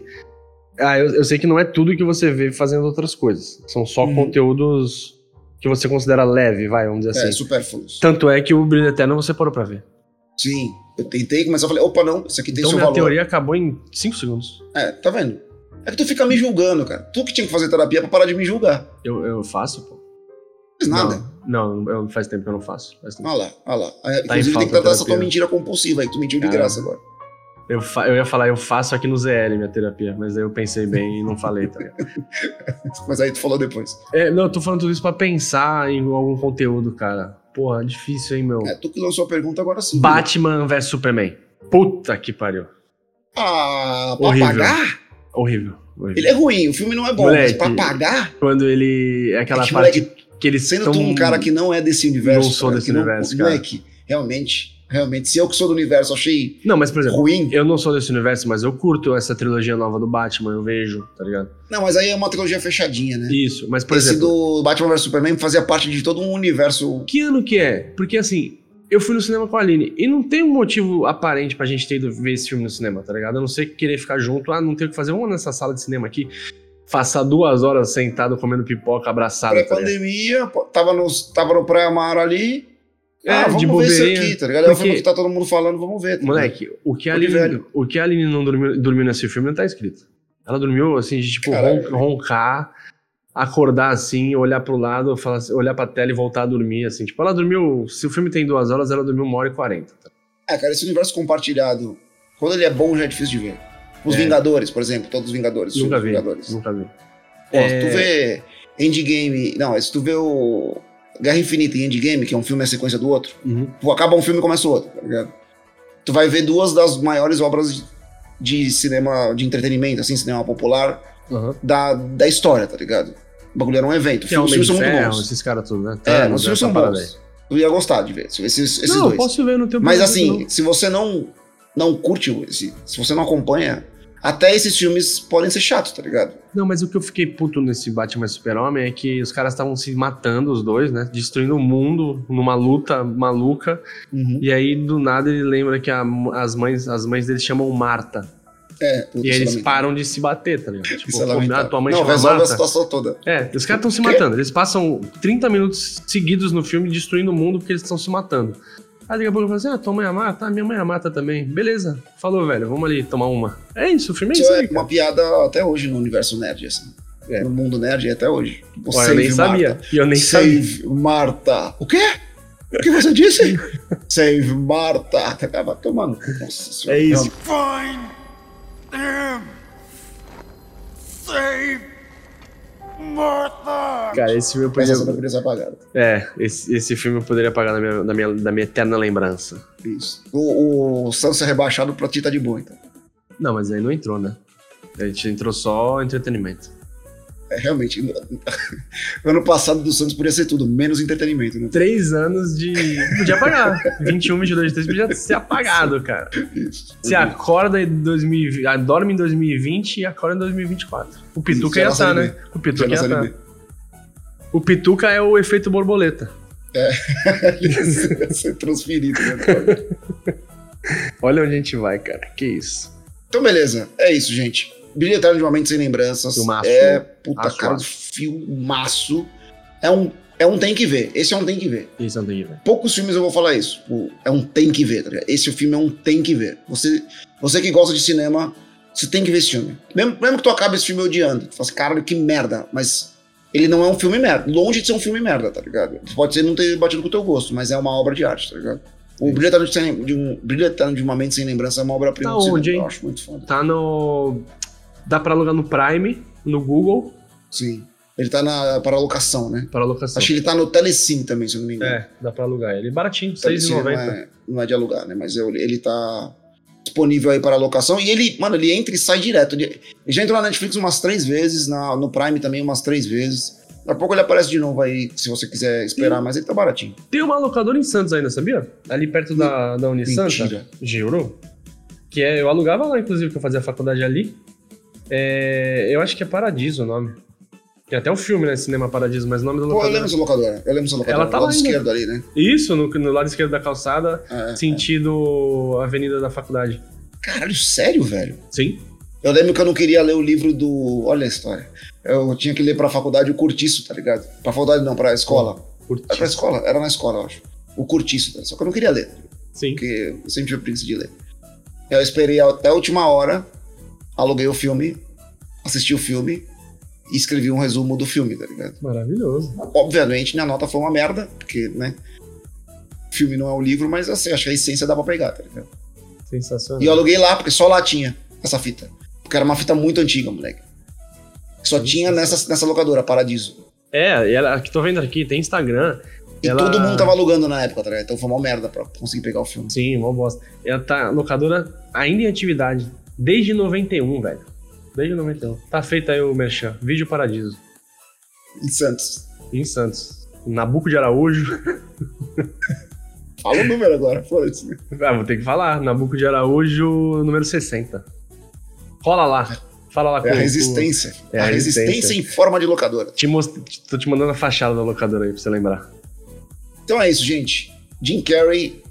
Ah, eu, eu sei que não é tudo que você vê fazendo outras coisas. São só Uhum. conteúdos que você considera leve, vai, vamos dizer É, assim. supérfluos. Tanto é que o Brilho Eterno você parou pra ver. Sim, eu tentei começar a falar, opa, não, isso aqui tem Então seu minha valor. teoria acabou em 5 segundos. É, tá vendo? É que tu fica me julgando, cara. Tu que tinha que fazer terapia pra parar de me julgar. Eu, eu faço, pô. Não fiz nada. Não, não, faz tempo que eu não faço. Faz tempo. Olha lá, olha lá. É, Tá Inclusive tem que tratar essa tua mentira compulsiva aí, que tu mentiu de graça agora. Eu, eu ia falar, eu faço aqui no ZL minha terapia, mas aí eu pensei bem e não falei, tá? Mas aí tu falou depois. É, não, eu tô falando tudo isso pra pensar em algum conteúdo, cara. Porra, difícil, hein, meu? É, tu que lançou a pergunta agora sim. Batman vs Superman. Puta que pariu. Ah, pra Horrível. pagar? Horrível. horrível. Ele é ruim, o filme não é bom, Moleque. mas pra pagar, Quando ele. É aquela É que, parte moleque, que eles sendo tão... tu um cara que não é desse universo. Não sou cara, desse que não- universo, cara. Moleque, realmente, realmente, se eu que sou do universo achei Não, mas por exemplo, ruim, eu não sou desse universo, mas eu curto essa trilogia nova do Batman, eu vejo, tá ligado? não, mas aí é uma trilogia fechadinha, né? Isso, mas por Esse exemplo. do Batman vs Superman fazia parte de todo um universo. Que ano que é? Porque assim, eu fui no cinema com a Aline e não tem um motivo aparente pra gente ter ido ver esse filme no cinema, tá ligado? A não ser querer ficar junto, ah, não tem o que fazer, vamos nessa sala de cinema aqui. passar duas horas sentado comendo pipoca abraçado. tá? Pré-pandemia, pô, tava, nos, tava no Praia Mar ali. É, ah, vamos de ver isso aqui, tá ligado? É o filme que tá todo mundo falando, vamos ver. tá? Moleque, o que a Aline, o que a Aline não dormiu, dormiu nesse filme não tá escrito. Ela dormiu assim, de tipo Caralho. ron- roncar, acordar assim, olhar pro lado, falar, olhar pra tela e voltar a dormir, assim. Tipo, ela dormiu. Se o filme tem duas horas, ela dormiu uma hora e quarenta. tá? É, cara, esse universo compartilhado, quando ele é bom, já é difícil de ver. Os É. Vingadores, por exemplo, todos os Vingadores. Nunca vi. Vingadores. Nunca vi. Pô, É. se tu vê Endgame. Não, se tu vê o Guerra Infinita e Endgame, que é um filme é a sequência do outro, Uhum. acaba um filme e começa o outro, tá ligado? Tu vai ver duas das maiores obras de, cinema, de entretenimento, assim, cinema popular, Uhum. da, da história, tá ligado? O bagulho era um evento. É Os filmes de são muito bons. esses caras tudo, né? É, Thanos, os filmes essa são bons. Tu ia gostar de ver esses, esses Não, dois. posso ver no teu Mas assim, se você não não curte esse, se você não acompanha, até esses filmes podem ser chatos, tá ligado? Não, mas o que eu fiquei puto nesse Batman Super-Homem é que os caras estavam se matando, os dois, né? Destruindo o mundo numa luta maluca. E aí, do nada, ele lembra que a- as, mães, as mães deles chamam Marta. É, E aí é eles param de se bater, tá ligado? Tipo, é a tua mãe não, chama resolve a Marta. situação toda. É, os caras estão se matando. Eles passam 30 minutos seguidos no filme destruindo o mundo porque eles estão se matando. Aí daqui a pouco eu falo assim: ah, tua mãe é Marta? Ah, minha mãe é a Marta também. Beleza. Falou, velho, vamos ali tomar uma. É isso, o filme é Isso isso é aí. uma piada até hoje no universo nerd, assim. É. No mundo nerd é até hoje. Tipo, eu nem sabia. E eu nem sabia. Save Marta. O quê? O que você disse? Save Marta. Acaba tomando. Nossa senhora. É isso. Find them! Save Martha! Cara, esse filme eu Essa poderia. cena poderia ser apagada. É, esse, esse filme eu poderia apagar da minha, da minha, da minha eterna lembrança. Isso. O, o Santos é rebaixado pra ti tá de boa, então. Não, mas aí não entrou, né? A gente entrou só entretenimento. É, realmente. ano passado do Santos podia ser tudo, menos entretenimento, né? Três anos de. Podia apagar. 21, 22, 23 podia ser apagado, cara. Isso. Você acorda em 2020, ah, dorme em 2020 e acorda em 2024. O Pituca ia estar, né? O Pituca ia estar. O Pituca é o efeito borboleta. ser transferido, né? Olha onde a gente vai, cara. Que isso. Então, beleza. É isso, gente. Brilho Eterno de uma Mente Sem Lembranças. Filmaço. É, puta Aço, cara, aço. filmaço. É um, é um tem que ver. Esse é um tem que ver. Isso não tem que ver. Poucos filmes eu vou falar isso. O- É um tem que ver, tá ligado? Esse filme é um tem que ver. Você, você que gosta de cinema, você tem que ver esse filme. Mesmo, mesmo que tu acabe esse filme odiando. Tu fala assim, caralho, que merda. Mas ele não é um filme merda. Longe de ser um filme merda, tá ligado? Pode ser não ter batido com o teu gosto, mas é uma obra de arte, tá ligado? O Brilho Eterno de, um, de uma Mente Sem Lembrança é uma obra-prima Tá do cinema. onde, hein? Eu acho muito foda. Tá no. Dá pra alugar no Prime, no Google, Sim. Ele tá na, para locação, né? para locação. Acho que ele tá no Telecine também, se eu não me engano. É, dá pra alugar ele. Baratinho, Telecine não R$6,90. é, não é de alugar, né? Mas eu- ele tá disponível aí para locação. E ele, mano, ele entra e sai direto. Ele, ele já entrou na Netflix umas três vezes, na, no Prime também umas três vezes. Daqui a pouco ele aparece de novo aí, se você quiser esperar, mas ele tá baratinho. Tem uma locadora em Santos ainda, sabia? Ali perto da, da Unisanta. Mentira. Juro. Que é, eu alugava lá, inclusive, que eu fazia faculdade ali. É, eu acho que é Paradiso o nome. Tem até o filme, né? Cinema Paradiso, mas o nome da Pô, eu lembro dessa locadora. Eu lembro dessa locadora. Ela tá do lado ainda. esquerdo ali, né? Isso, no, no lado esquerdo da calçada, É, é. sentido Avenida da Faculdade. Caralho, sério, velho? Sim. Eu lembro que eu não queria ler o livro do. Olha a história. Eu tinha que ler pra faculdade o Curtiço, tá ligado? Pra faculdade não, pra escola. Curti. Era pra escola? Era na escola, eu acho. O Curtiço, tá? só que eu não queria ler. Sim. porque eu sempre tive preguiça de ler. Eu esperei até a última hora, aluguei o filme, assisti o filme e escrevi um resumo do filme, tá ligado? Maravilhoso. Obviamente, minha nota foi uma merda, porque, né? Filme não é um livro, mas assim, acho que a essência dá pra pegar, tá ligado? Sensacional. E eu aluguei lá, porque só lá tinha essa fita. Porque era uma fita muito antiga, moleque. Só tinha nessa, nessa locadora, Paradiso. É, e ela, que tô vendo aqui, tem Instagram. E Ela- todo mundo tava alugando na época, tá ligado? Então foi uma merda pra conseguir pegar o filme. Sim, mó bosta. Ela tá locadora ainda em atividade. Desde 91, velho. Desde 91. Tá feito aí o Merchan. Vídeo Paradiso. Em Santos. Em Santos. Nabuco de Araújo. Fala o número agora, foda-se. Ah, vou ter que falar. Nabuco de Araújo, número 60. Rola lá. Fala lá com É a com- resistência. É a a resistência. resistência. em forma de locadora. Te most... Tô te mandando a fachada da locadora aí pra você lembrar. Então é isso, gente. Jim Carrey,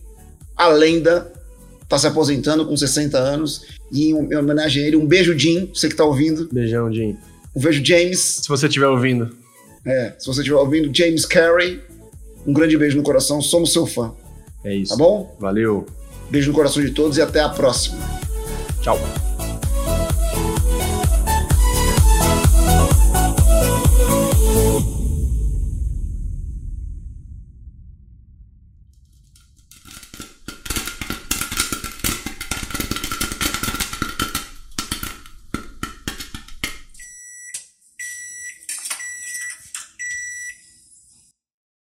a lenda, tá se aposentando com 60 anos. E em homenagem a ele, um beijo, Jim, você que tá ouvindo. Beijão, Jim. Eu vejo James, Se você estiver ouvindo. é, se você estiver ouvindo, James Carey. Um grande beijo no coração, somos seu fã, É isso. tá bom? Valeu. Beijo no coração de todos e até a próxima. Tchau.